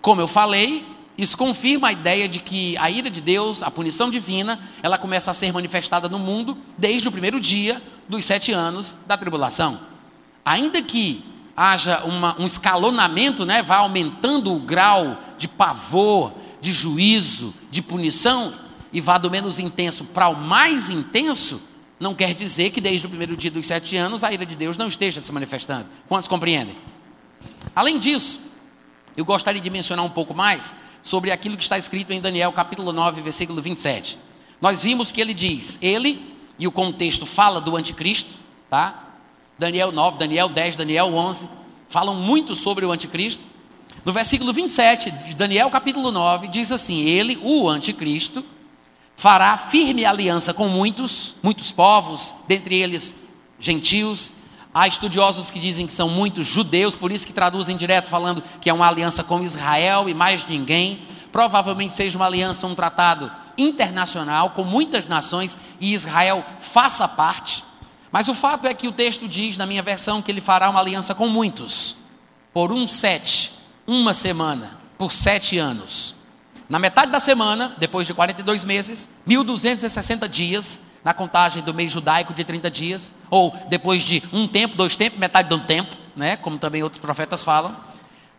Como eu falei, isso confirma a ideia de que a ira de Deus, a punição divina, ela começa a ser manifestada no mundo desde o primeiro dia dos sete anos da tribulação. Ainda que haja uma, um escalonamento, né, vai aumentando o grau de pavor, de juízo, de punição, e vá do menos intenso para o mais intenso, não quer dizer que desde o primeiro dia dos sete anos a ira de Deus não esteja se manifestando. Quantos compreendem? Além disso, eu gostaria de mencionar um pouco mais sobre aquilo que está escrito em Daniel capítulo 9, versículo 27. Nós vimos que ele diz, ele, e o contexto fala do anticristo, tá? Daniel 9, Daniel 10, Daniel 11, falam muito sobre o anticristo. No versículo 27 de Daniel capítulo 9, diz assim: Ele, o anticristo, fará firme aliança com muitos, muitos povos, dentre eles gentios. Há estudiosos que dizem que são muitos judeus, por isso que traduzem direto falando que é uma aliança com Israel e mais ninguém. Provavelmente seja uma aliança, um tratado internacional com muitas nações e Israel faça parte. Mas o fato é que o texto diz, na minha versão, que ele fará uma aliança com muitos, por um sete, uma semana, por sete anos. Na metade da semana, depois de 42 meses, 1260 dias, na contagem do mês judaico de 30 dias, ou depois de um tempo, dois tempos, metade de um tempo, né, como também outros profetas falam,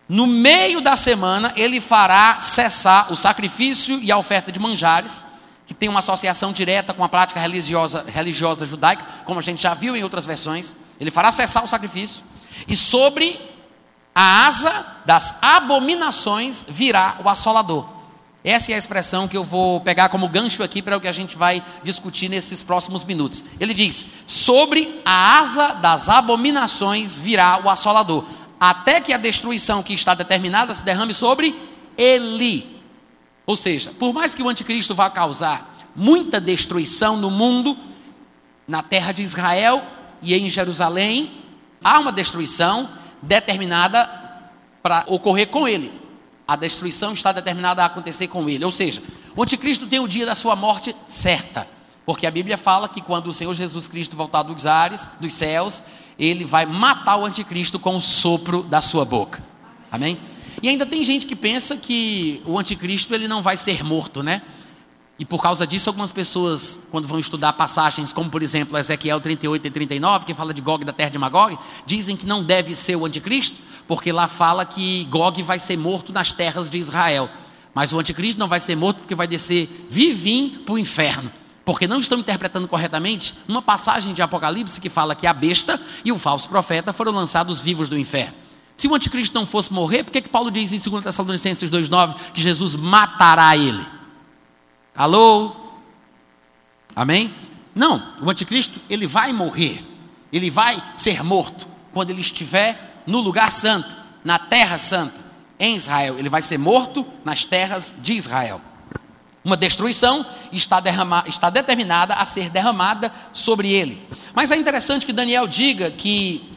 no meio da semana ele fará cessar o sacrifício e a oferta de manjares, que tem uma associação direta com a prática religiosa, religiosa judaica, como a gente já viu em outras versões. Ele fará cessar o sacrifício, e sobre a asa das abominações virá o assolador. Essa é a expressão que eu vou pegar como gancho aqui para o que a gente vai discutir nesses próximos minutos. Ele diz: Sobre a asa das abominações virá o assolador, até que a destruição que está determinada se derrame sobre ele. Ou seja, por mais que o anticristo vá causar muita destruição no mundo, na terra de Israel e em Jerusalém, há uma destruição determinada para ocorrer com ele. A destruição está determinada a acontecer com ele. Ou seja, o anticristo tem o dia da sua morte certa. Porque a Bíblia fala que quando o Senhor Jesus Cristo voltar dos ares, dos céus, ele vai matar o anticristo com o sopro da sua boca. Amém? E ainda tem gente que pensa que o anticristo ele não vai ser morto, né? E por causa disso, algumas pessoas, quando vão estudar passagens, como por exemplo Ezequiel 38 e 39, que fala de Gog da terra de Magog, dizem que não deve ser o anticristo, porque lá fala que Gog vai ser morto nas terras de Israel. Mas o anticristo não vai ser morto porque vai descer vivinho para o inferno. Porque não estão interpretando corretamente uma passagem de Apocalipse que fala que a besta e o falso profeta foram lançados vivos do inferno. Se o anticristo não fosse morrer, por que, que Paulo diz em 2 Tessalonicenses 2,9 que Jesus matará ele? Alô? Amém? Não, o anticristo, ele vai morrer. Ele vai ser morto quando ele estiver no lugar santo, na terra santa, em Israel. Ele vai ser morto nas terras de Israel. Uma destruição está, derrama, está determinada a ser derramada sobre ele. Mas é interessante que Daniel diga que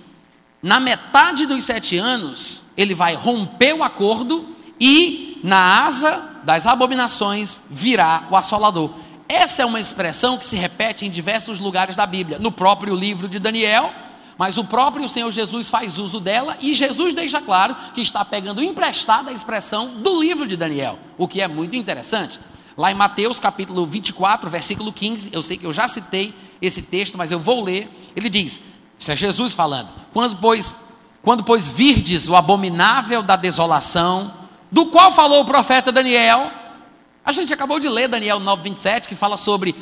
na metade dos sete anos ele vai romper o acordo e na asa das abominações virá o assolador. Essa é uma expressão que se repete em diversos lugares da Bíblia, no próprio livro de Daniel, mas o próprio Senhor Jesus faz uso dela e Jesus deixa claro que está pegando emprestada a expressão do livro de Daniel, o que é muito interessante. Lá em Mateus capítulo 24, versículo 15, eu sei que eu já citei esse texto, mas eu vou ler. Ele diz: Isso é Jesus falando. Quando, pois, quando, pois, virdes o abominável da desolação, do qual falou o profeta Daniel. A gente acabou de ler Daniel 9:27 que fala sobre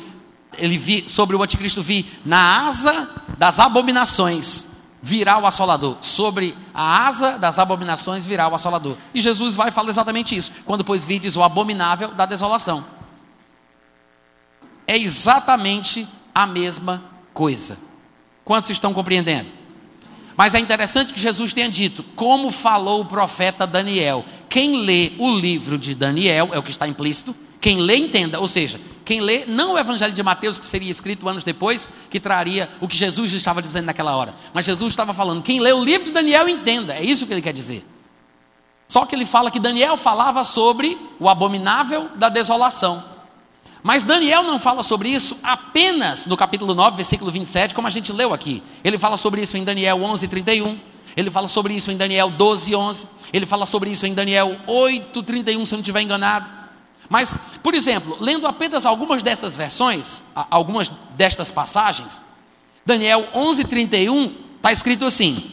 ele vi, sobre o anticristo vir na asa das abominações virá o assolador. Sobre a asa das abominações virá o assolador. E Jesus vai falar exatamente isso. Quando pois vides o abominável da desolação. É exatamente a mesma coisa. Quantos estão compreendendo? Mas é interessante que Jesus tenha dito, como falou o profeta Daniel. Quem lê o livro de Daniel, é o que está implícito, quem lê entenda, ou seja, quem lê não o evangelho de Mateus, que seria escrito anos depois, que traria o que Jesus estava dizendo naquela hora. Mas Jesus estava falando, quem lê o livro de Daniel entenda, é isso que ele quer dizer. Só que ele fala que Daniel falava sobre o abominável da desolação. Mas Daniel não fala sobre isso apenas no capítulo 9, versículo 27, como a gente leu aqui. Ele fala sobre isso em Daniel 11, 31. Ele fala sobre isso em Daniel 12, 11. Ele fala sobre isso em Daniel 8, 31, se eu não estiver enganado. Mas, por exemplo, lendo apenas algumas dessas versões, algumas destas passagens, Daniel 11, 31, está escrito assim: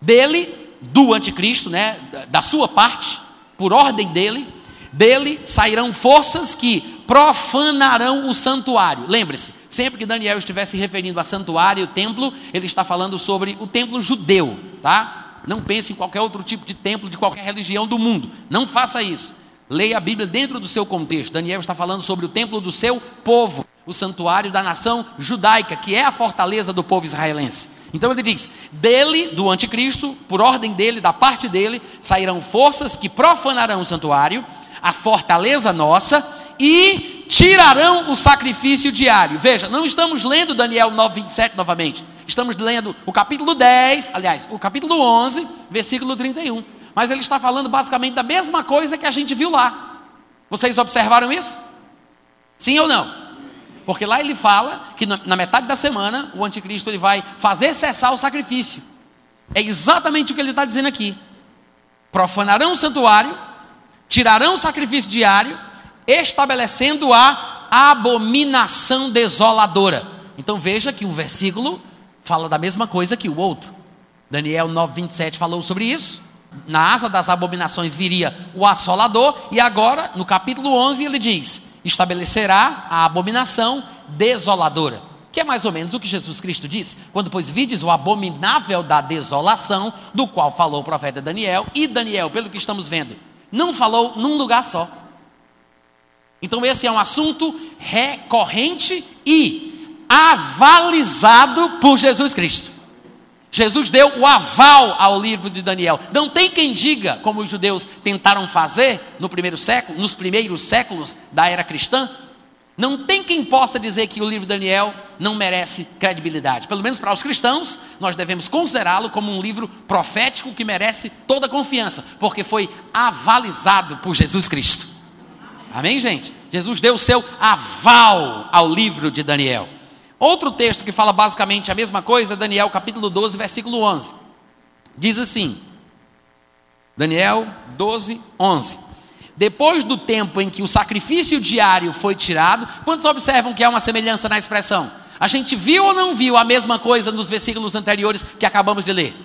dele, do anticristo, né, da sua parte, por ordem dele, dele sairão forças que profanarão o santuário. Lembre-se, sempre que Daniel estiver se referindo a santuário e o templo, ele está falando sobre o templo judeu, tá? Não pense em qualquer outro tipo de templo de qualquer religião do mundo. Não faça isso. Leia a Bíblia dentro do seu contexto. Daniel está falando sobre o templo do seu povo, o santuário da nação judaica, que é a fortaleza do povo israelense. Então ele diz: dele, do anticristo, por ordem dele, da parte dele, sairão forças que profanarão o santuário, a fortaleza nossa, e tirarão o sacrifício diário. Veja, não estamos lendo Daniel 9, 27 novamente. Estamos lendo o capítulo 10, aliás, o capítulo 11, versículo 31. Mas ele está falando basicamente da mesma coisa que a gente viu lá. Vocês observaram isso? Sim ou não? Porque lá ele fala que na metade da semana o anticristo ele vai fazer cessar o sacrifício. É exatamente o que ele está dizendo aqui. Profanarão o santuário, tirarão o sacrifício diário, estabelecendo a abominação desoladora. Então veja que um versículo fala da mesma coisa que o outro. Daniel 9:27 falou sobre isso. Na asa das abominações viria o assolador, e agora, no capítulo 11, ele diz: estabelecerá a abominação desoladora. Que é mais ou menos o que Jesus Cristo disse, quando pois vides o abominável da desolação, do qual falou o profeta Daniel, e Daniel, pelo que estamos vendo, não falou num lugar só. Então esse é um assunto recorrente e avalizado por Jesus Cristo. Jesus deu o aval ao livro de Daniel. Não tem quem diga, como os judeus tentaram fazer no primeiro século, nos primeiros séculos da era cristã, não tem quem possa dizer que o livro de Daniel não merece credibilidade. Pelo menos para os cristãos, nós devemos considerá-lo como um livro profético que merece toda confiança, porque foi avalizado por Jesus Cristo. Amém, gente? Jesus deu o seu aval ao livro de Daniel. Outro texto que fala basicamente a mesma coisa, Daniel capítulo 12, versículo 11. Diz assim: Daniel 12, 11. Depois do tempo em que o sacrifício diário foi tirado, quantos observam que há uma semelhança na expressão? A gente viu ou não viu a mesma coisa nos versículos anteriores que acabamos de ler?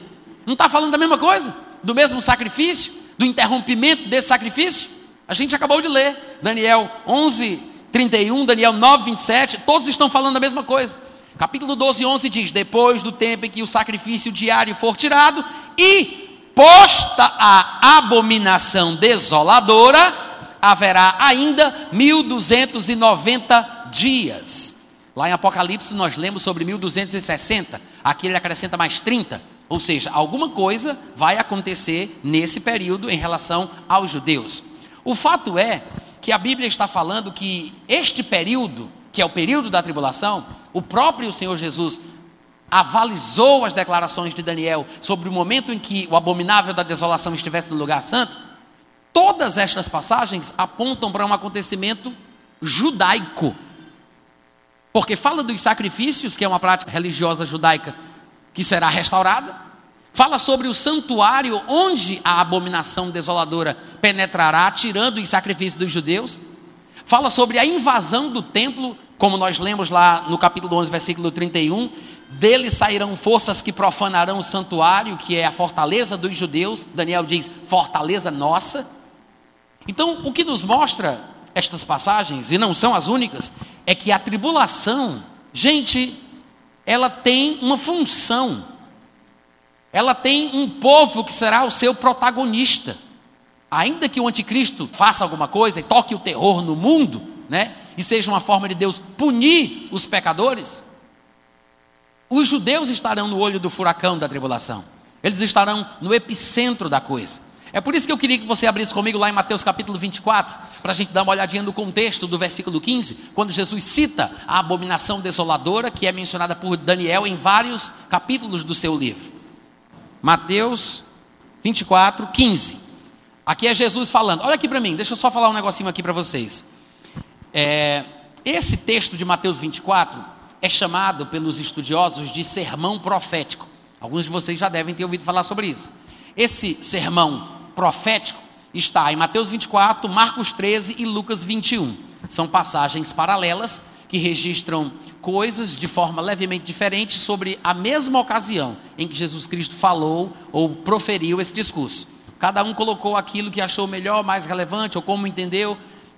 Não está falando da mesma coisa? Do mesmo sacrifício? Do interrompimento desse sacrifício? A gente acabou de ler. Daniel 11, 31, Daniel 9, 27, todos estão falando a mesma coisa. Capítulo 12, 11 diz: Depois do tempo em que o sacrifício diário for tirado e posta a abominação desoladora, haverá ainda 1290 dias. Lá em Apocalipse nós lemos sobre 1260, aqui ele acrescenta mais 30. Ou seja, alguma coisa vai acontecer nesse período em relação aos judeus. O fato é que a Bíblia está falando que este período, que é o período da tribulação, o próprio Senhor Jesus avalizou as declarações de Daniel sobre o momento em que o abominável da desolação estivesse no lugar santo. Todas estas passagens apontam para um acontecimento judaico. Porque fala dos sacrifícios, que é uma prática religiosa judaica que será restaurada, Fala sobre o santuário onde a abominação desoladora penetrará, tirando os sacrifícios dos judeus. Fala sobre a invasão do templo, como nós lemos lá no capítulo 11, versículo 31. Dele sairão forças que profanarão o santuário, que é a fortaleza dos judeus. Daniel diz: fortaleza nossa. Então, o que nos mostra estas passagens, e não são as únicas, é que a tribulação, gente, ela tem uma função ela tem um povo que será o seu protagonista. Ainda que o anticristo faça alguma coisa e toque o terror no mundo, né? E seja uma forma de Deus punir os pecadores, os judeus estarão no olho do furacão da tribulação. Eles estarão no epicentro da coisa. É por isso que eu queria que você abrisse comigo lá em Mateus capítulo 24, para a gente dar uma olhadinha no contexto do versículo 15, quando Jesus cita a abominação desoladora que é mencionada por Daniel em vários capítulos do seu livro. Mateus 24, 15. Aqui é Jesus falando. Olha aqui para mim, deixa eu só falar um negocinho aqui para vocês. É, esse texto de Mateus 24 é chamado pelos estudiosos de sermão profético. Alguns de vocês já devem ter ouvido falar sobre isso. Esse sermão profético está em Mateus 24, Marcos 13 e Lucas 21. São passagens paralelas que registram coisas de forma levemente diferente sobre a mesma ocasião em que Jesus Cristo falou ou proferiu esse discurso. Cada um colocou aquilo que achou melhor, mais relevante ou como entendeu,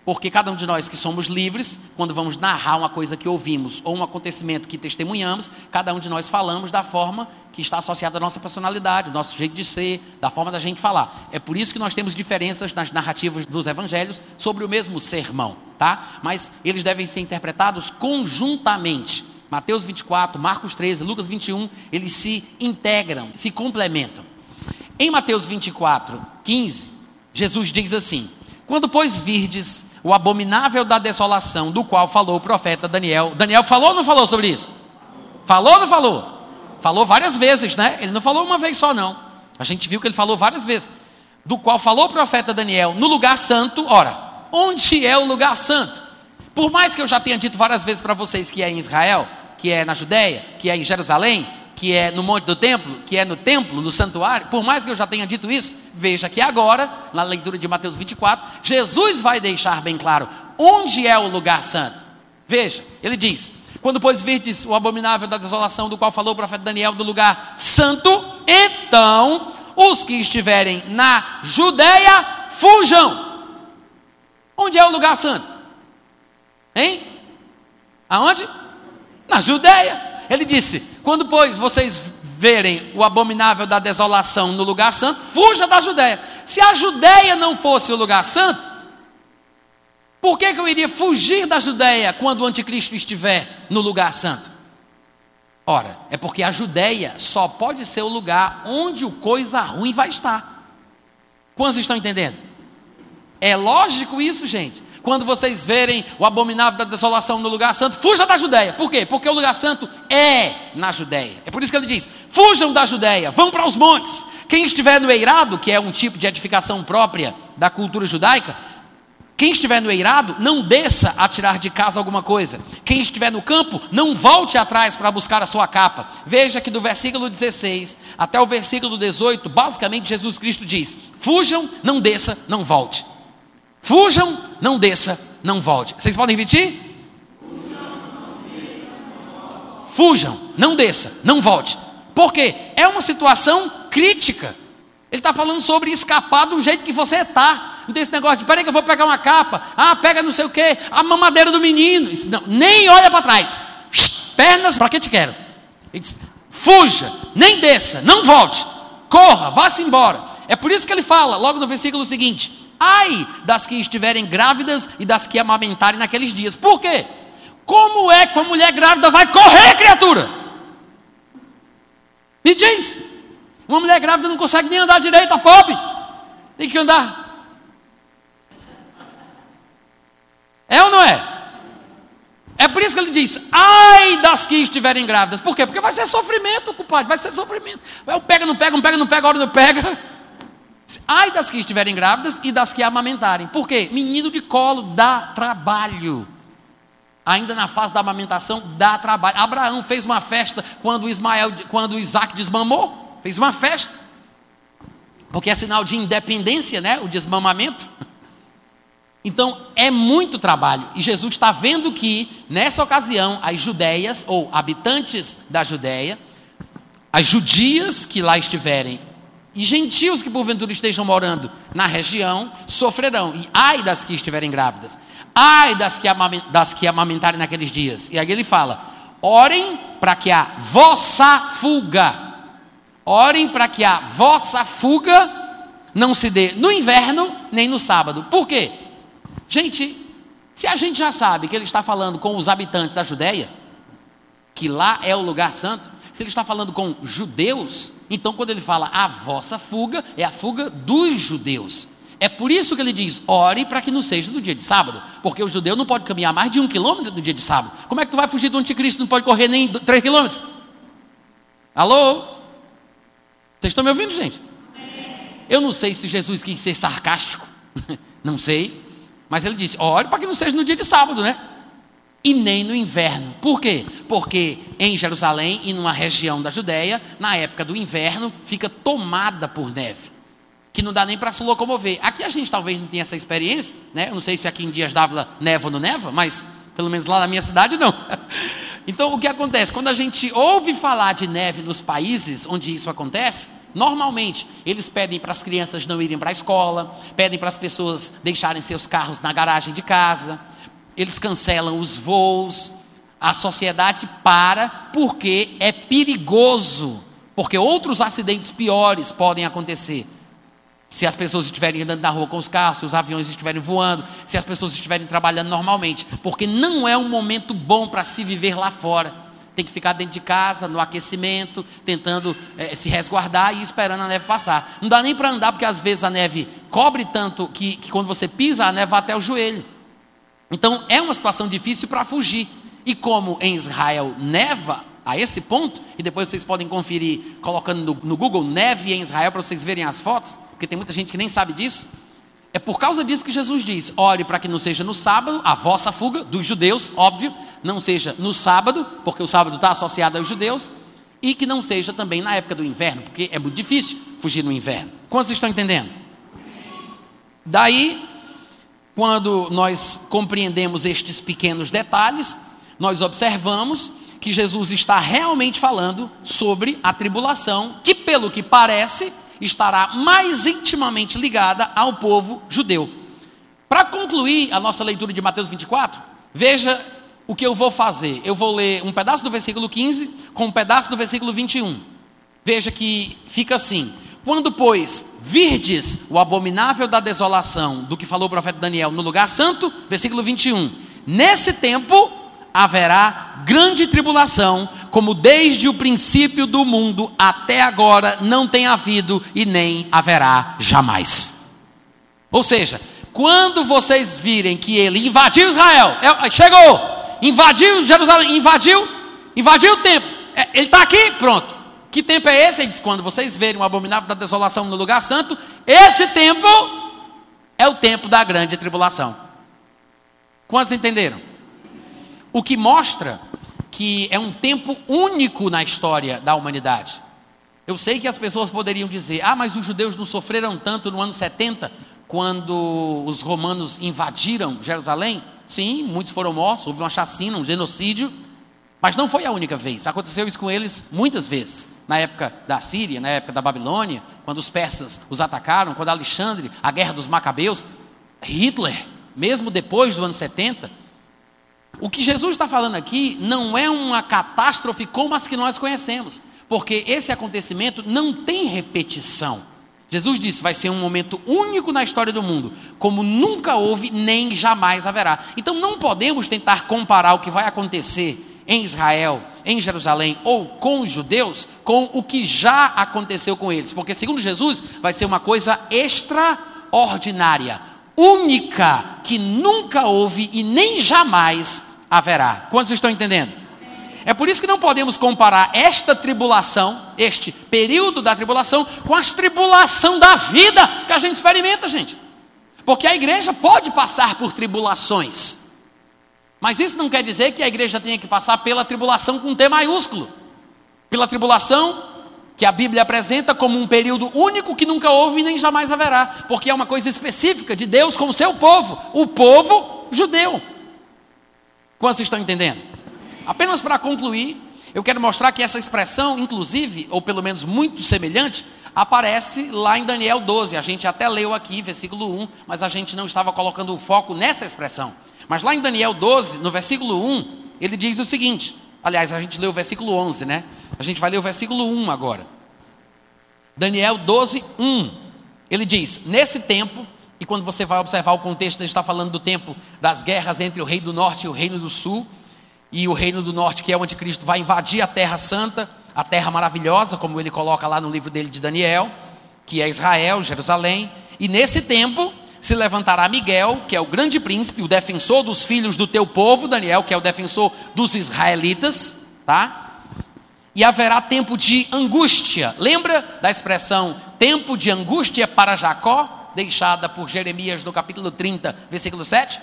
porque cada um de nós que somos livres, quando vamos narrar uma coisa que ouvimos ou um acontecimento que testemunhamos, cada um de nós falamos da forma que está associada à nossa personalidade, nosso jeito de ser, da forma da gente falar. É por isso que nós temos diferenças nas narrativas dos evangelhos sobre o mesmo sermão, tá? Mas eles devem ser interpretados conjuntamente. Mateus 24, Marcos 13, Lucas 21, eles se integram, se complementam. Em Mateus 24, 15, Jesus diz assim: Quando, pois, virdes o abominável da desolação, do qual falou o profeta Daniel. Daniel falou ou não falou sobre isso? Falou ou não falou? Falou várias vezes, né? Ele não falou uma vez só, não. A gente viu que ele falou várias vezes. Do qual falou o profeta Daniel no lugar santo. Ora, onde é o lugar santo? Por mais que eu já tenha dito várias vezes para vocês que é em Israel, que é na Judéia, que é em Jerusalém, que é no monte do templo, que é no templo, no santuário, por mais que eu já tenha dito isso, veja que agora, na leitura de Mateus 24, Jesus vai deixar bem claro onde é o lugar santo. Veja, ele diz: Quando, pois, virdes o abominável da desolação, do qual falou o profeta Daniel, do lugar santo, então os que estiverem na Judéia fujam. Onde é o lugar santo? Hein? Aonde? Na Judéia. Ele disse: Quando, pois, vocês verem o abominável da desolação no lugar santo, fuja da Judéia. Se a Judéia não fosse o lugar santo, por que, que eu iria fugir da Judéia quando o anticristo estiver no lugar santo? Ora, é porque a Judéia só pode ser o lugar onde o coisa ruim vai estar. Quantos estão entendendo? É lógico isso, gente. Quando vocês verem o abominável da desolação no lugar santo, fuja da Judéia. Por quê? Porque o lugar santo é na Judéia. É por isso que ele diz: fujam da Judéia, vão para os montes. Quem estiver no eirado, que é um tipo de edificação própria da cultura judaica, quem estiver no eirado, não desça a tirar de casa alguma coisa. Quem estiver no campo, não volte atrás para buscar a sua capa. Veja que do versículo 16 até o versículo 18, basicamente Jesus Cristo diz: fujam, não desça, não volte. Fujam, não desça, não volte. Vocês podem repetir? Fujam, não desça, não volte. Por quê? É uma situação crítica. Ele está falando sobre escapar do jeito que você está. Não tem esse negócio de, peraí que eu vou pegar uma capa. Ah, pega não sei o quê, a mamadeira do menino. Não, nem olha para trás. Pernas, para que te quero? Ele diz, fuja, nem desça, não volte. Corra, vá-se embora. É por isso que ele fala, logo no versículo seguinte: Ai das que estiverem grávidas e das que amamentarem naqueles dias. Por quê? Como é que uma mulher grávida vai correr, criatura? Me diz. Uma mulher grávida não consegue nem andar direito, a pobre. Tem que andar. É ou não é? É por isso que ele diz: ai das que estiverem grávidas. Por quê? Porque vai ser sofrimento, culpado, vai ser sofrimento. Eu pega, não pega, não pega, não pega, a hora não pega. Ai das que estiverem grávidas e das que amamentarem. Por quê? Menino de colo dá trabalho. Ainda na fase da amamentação, dá trabalho. Abraão fez uma festa quando Ismael, quando Isaac desmamou. Fez uma festa. Porque é sinal de independência, né? O desmamamento. Então é muito trabalho. E Jesus está vendo que, nessa ocasião, as judeias, ou habitantes da Judéia, as judias que lá estiverem e gentios que porventura estejam morando na região sofrerão. E ai das que estiverem grávidas, ai das que, das que amamentarem naqueles dias. E aí ele fala: orem para que a vossa fuga, orem para que a vossa fuga não se dê no inverno nem no sábado. Por quê? Gente, se a gente já sabe que ele está falando com os habitantes da Judéia, que lá é o lugar santo, se ele está falando com judeus, então quando ele fala a vossa fuga, é a fuga dos judeus. É por isso que ele diz: ore para que não seja no dia de sábado, porque o judeu não pode caminhar mais de um quilômetro no dia de sábado. Como é que tu vai fugir do anticristo? Não pode correr nem três quilômetros? Alô? Vocês estão me ouvindo, gente? Eu não sei se Jesus quis ser sarcástico, não sei, mas ele disse: ore para que não seja no dia de sábado, né? E nem no inverno. Por quê? Porque em Jerusalém e numa região da Judéia, na época do inverno, fica tomada por neve, que não dá nem para se locomover. Aqui a gente talvez não tenha essa experiência, né? Eu não sei se aqui em Dias d'Ávila neva ou não neva, mas pelo menos lá na minha cidade não. Então o que acontece? Quando a gente ouve falar de neve nos países onde isso acontece, Normalmente, eles pedem para as crianças não irem para a escola, pedem para as pessoas deixarem seus carros na garagem de casa, eles cancelam os voos, a sociedade para, porque é perigoso, porque outros acidentes piores podem acontecer. Se as pessoas estiverem andando na rua com os carros, se os aviões estiverem voando, se as pessoas estiverem trabalhando normalmente, porque não é um momento bom para se viver lá fora. Tem que ficar dentro de casa, no aquecimento, tentando é, se resguardar e esperando a neve passar. Não dá nem para andar, porque às vezes a neve cobre tanto que, que quando você pisa, a neve vai até o joelho. Então é uma situação difícil para fugir. E como em Israel neva a esse ponto, e depois vocês podem conferir colocando no, Google neve em Israel para vocês verem as fotos, porque tem muita gente que nem sabe disso. É por causa disso que Jesus diz: ore para que não seja no sábado, a vossa fuga dos judeus, óbvio, não seja no sábado, porque o sábado está associado aos judeus, e que não seja também na época do inverno, porque é muito difícil fugir no inverno. Quantos estão entendendo? Daí, quando nós compreendemos estes pequenos detalhes, nós observamos que Jesus está realmente falando sobre a tribulação, que pelo que parece estará mais intimamente ligada ao povo judeu. Para concluir a nossa leitura de Mateus 24, veja o que eu vou fazer. Eu vou ler um pedaço do versículo 15 com um pedaço do versículo 21. Veja que fica assim: Quando, pois, virdes o abominável da desolação, do que falou o profeta Daniel no lugar santo, versículo 21. Nesse tempo haverá grande tribulação, como desde o princípio do mundo até agora não tem havido e nem haverá jamais. Ou seja, quando vocês virem que ele invadiu Israel, é, chegou, invadiu Jerusalém, invadiu, invadiu o templo. É, ele está aqui, pronto. Que tempo é esse? Ele diz: quando vocês verem o abominável da desolação no lugar santo, esse tempo é o tempo da grande tribulação. Quantos entenderam? O que mostra que é um tempo único na história da humanidade. Eu sei que as pessoas poderiam dizer: ah, mas os judeus não sofreram tanto no ano 70, quando os romanos invadiram Jerusalém. Sim, muitos foram mortos, houve uma chacina, um genocídio, mas não foi a única vez. Aconteceu isso com eles muitas vezes. Na época da Síria, na época da Babilônia, quando os persas os atacaram, quando Alexandre, a guerra dos Macabeus, Hitler, mesmo depois do ano 70. O que Jesus está falando aqui não é uma catástrofe como as que nós conhecemos, porque esse acontecimento não tem repetição. Jesus disse: vai ser um momento único na história do mundo, como nunca houve nem jamais haverá. Então não podemos tentar comparar o que vai acontecer em Israel, em Jerusalém ou com os judeus com o que já aconteceu com eles, porque segundo Jesus vai ser uma coisa extraordinária, única, que nunca houve e nem jamais haverá. Quantos estão entendendo? É por isso que não podemos comparar esta tribulação, este período da tribulação, com as tribulação da vida que a gente experimenta, gente. Porque a igreja pode passar por tribulações. Mas isso não quer dizer que a igreja tenha que passar pela tribulação com T maiúsculo. Pela tribulação que a Bíblia apresenta como um período único que nunca houve e nem jamais haverá, porque é uma coisa específica de Deus com o seu povo, o povo judeu. Quantos estão entendendo? Apenas para concluir, eu quero mostrar que essa expressão, inclusive, ou pelo menos muito semelhante, aparece lá em Daniel 12. A gente até leu aqui, versículo 1, mas a gente não estava colocando o foco nessa expressão. Mas lá em Daniel 12, no versículo 1, ele diz o seguinte: aliás, a gente leu o versículo 11, né? A gente vai ler o versículo 1 agora. Daniel 12, 1. Ele diz: Nesse tempo, e quando você vai observar o contexto, ele está falando do tempo das guerras entre o rei do norte e o reino do sul e o reino do norte, que é onde Cristo vai invadir a terra santa, a terra maravilhosa, como ele coloca lá no livro dele de Daniel, que é Israel, Jerusalém. E nesse tempo se levantará Miguel, que é o grande príncipe, o defensor dos filhos do teu povo, Daniel, que é o defensor dos israelitas, tá? E haverá tempo de angústia. Lembra da expressão tempo de angústia para Jacó, deixada por Jeremias no capítulo 30, versículo 7?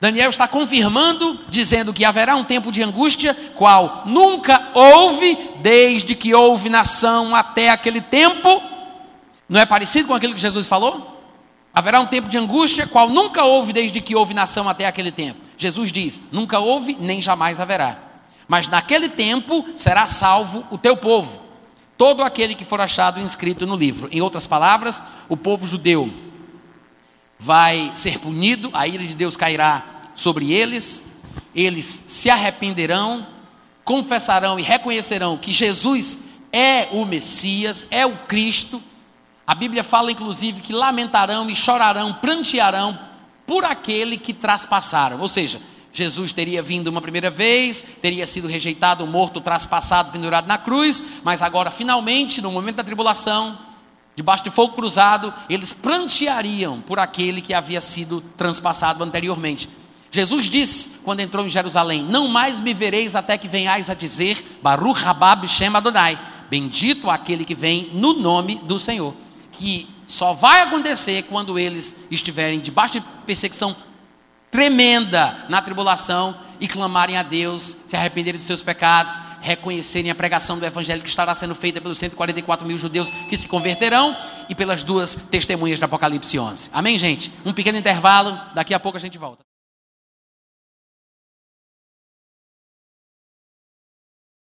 Daniel está confirmando, dizendo que haverá um tempo de angústia, qual nunca houve, desde que houve nação até aquele tempo. Não é parecido com aquilo que Jesus falou? Haverá um tempo de angústia, qual nunca houve desde que houve nação até aquele tempo. Jesus diz: nunca houve, nem jamais haverá. Mas naquele tempo será salvo o teu povo, todo aquele que for achado inscrito no livro. Em outras palavras, o povo judeu vai ser punido, a ira de Deus cairá sobre eles, eles se arrependerão, confessarão e reconhecerão que Jesus é o Messias, é o Cristo. A Bíblia fala inclusive que lamentarão e chorarão, prantearão por aquele que traspassaram, ou seja, Jesus teria vindo uma primeira vez, teria sido rejeitado, morto, traspassado, pendurado na cruz, mas agora, finalmente, no momento da tribulação, debaixo de fogo cruzado, eles pranteariam por aquele que havia sido transpassado anteriormente. Jesus disse, quando entrou em Jerusalém: Não mais me vereis até que venhais a dizer, Baruch Rabab Shem Adonai, bendito aquele que vem no nome do Senhor. Que só vai acontecer quando eles estiverem debaixo de perseguição tremenda na tribulação e clamarem a Deus, se arrependerem dos seus pecados, reconhecerem a pregação do Evangelho que estará sendo feita pelos 144 mil judeus que se converterão e pelas duas testemunhas do Apocalipse 11. Amém, gente? Um pequeno intervalo, daqui a pouco a gente volta.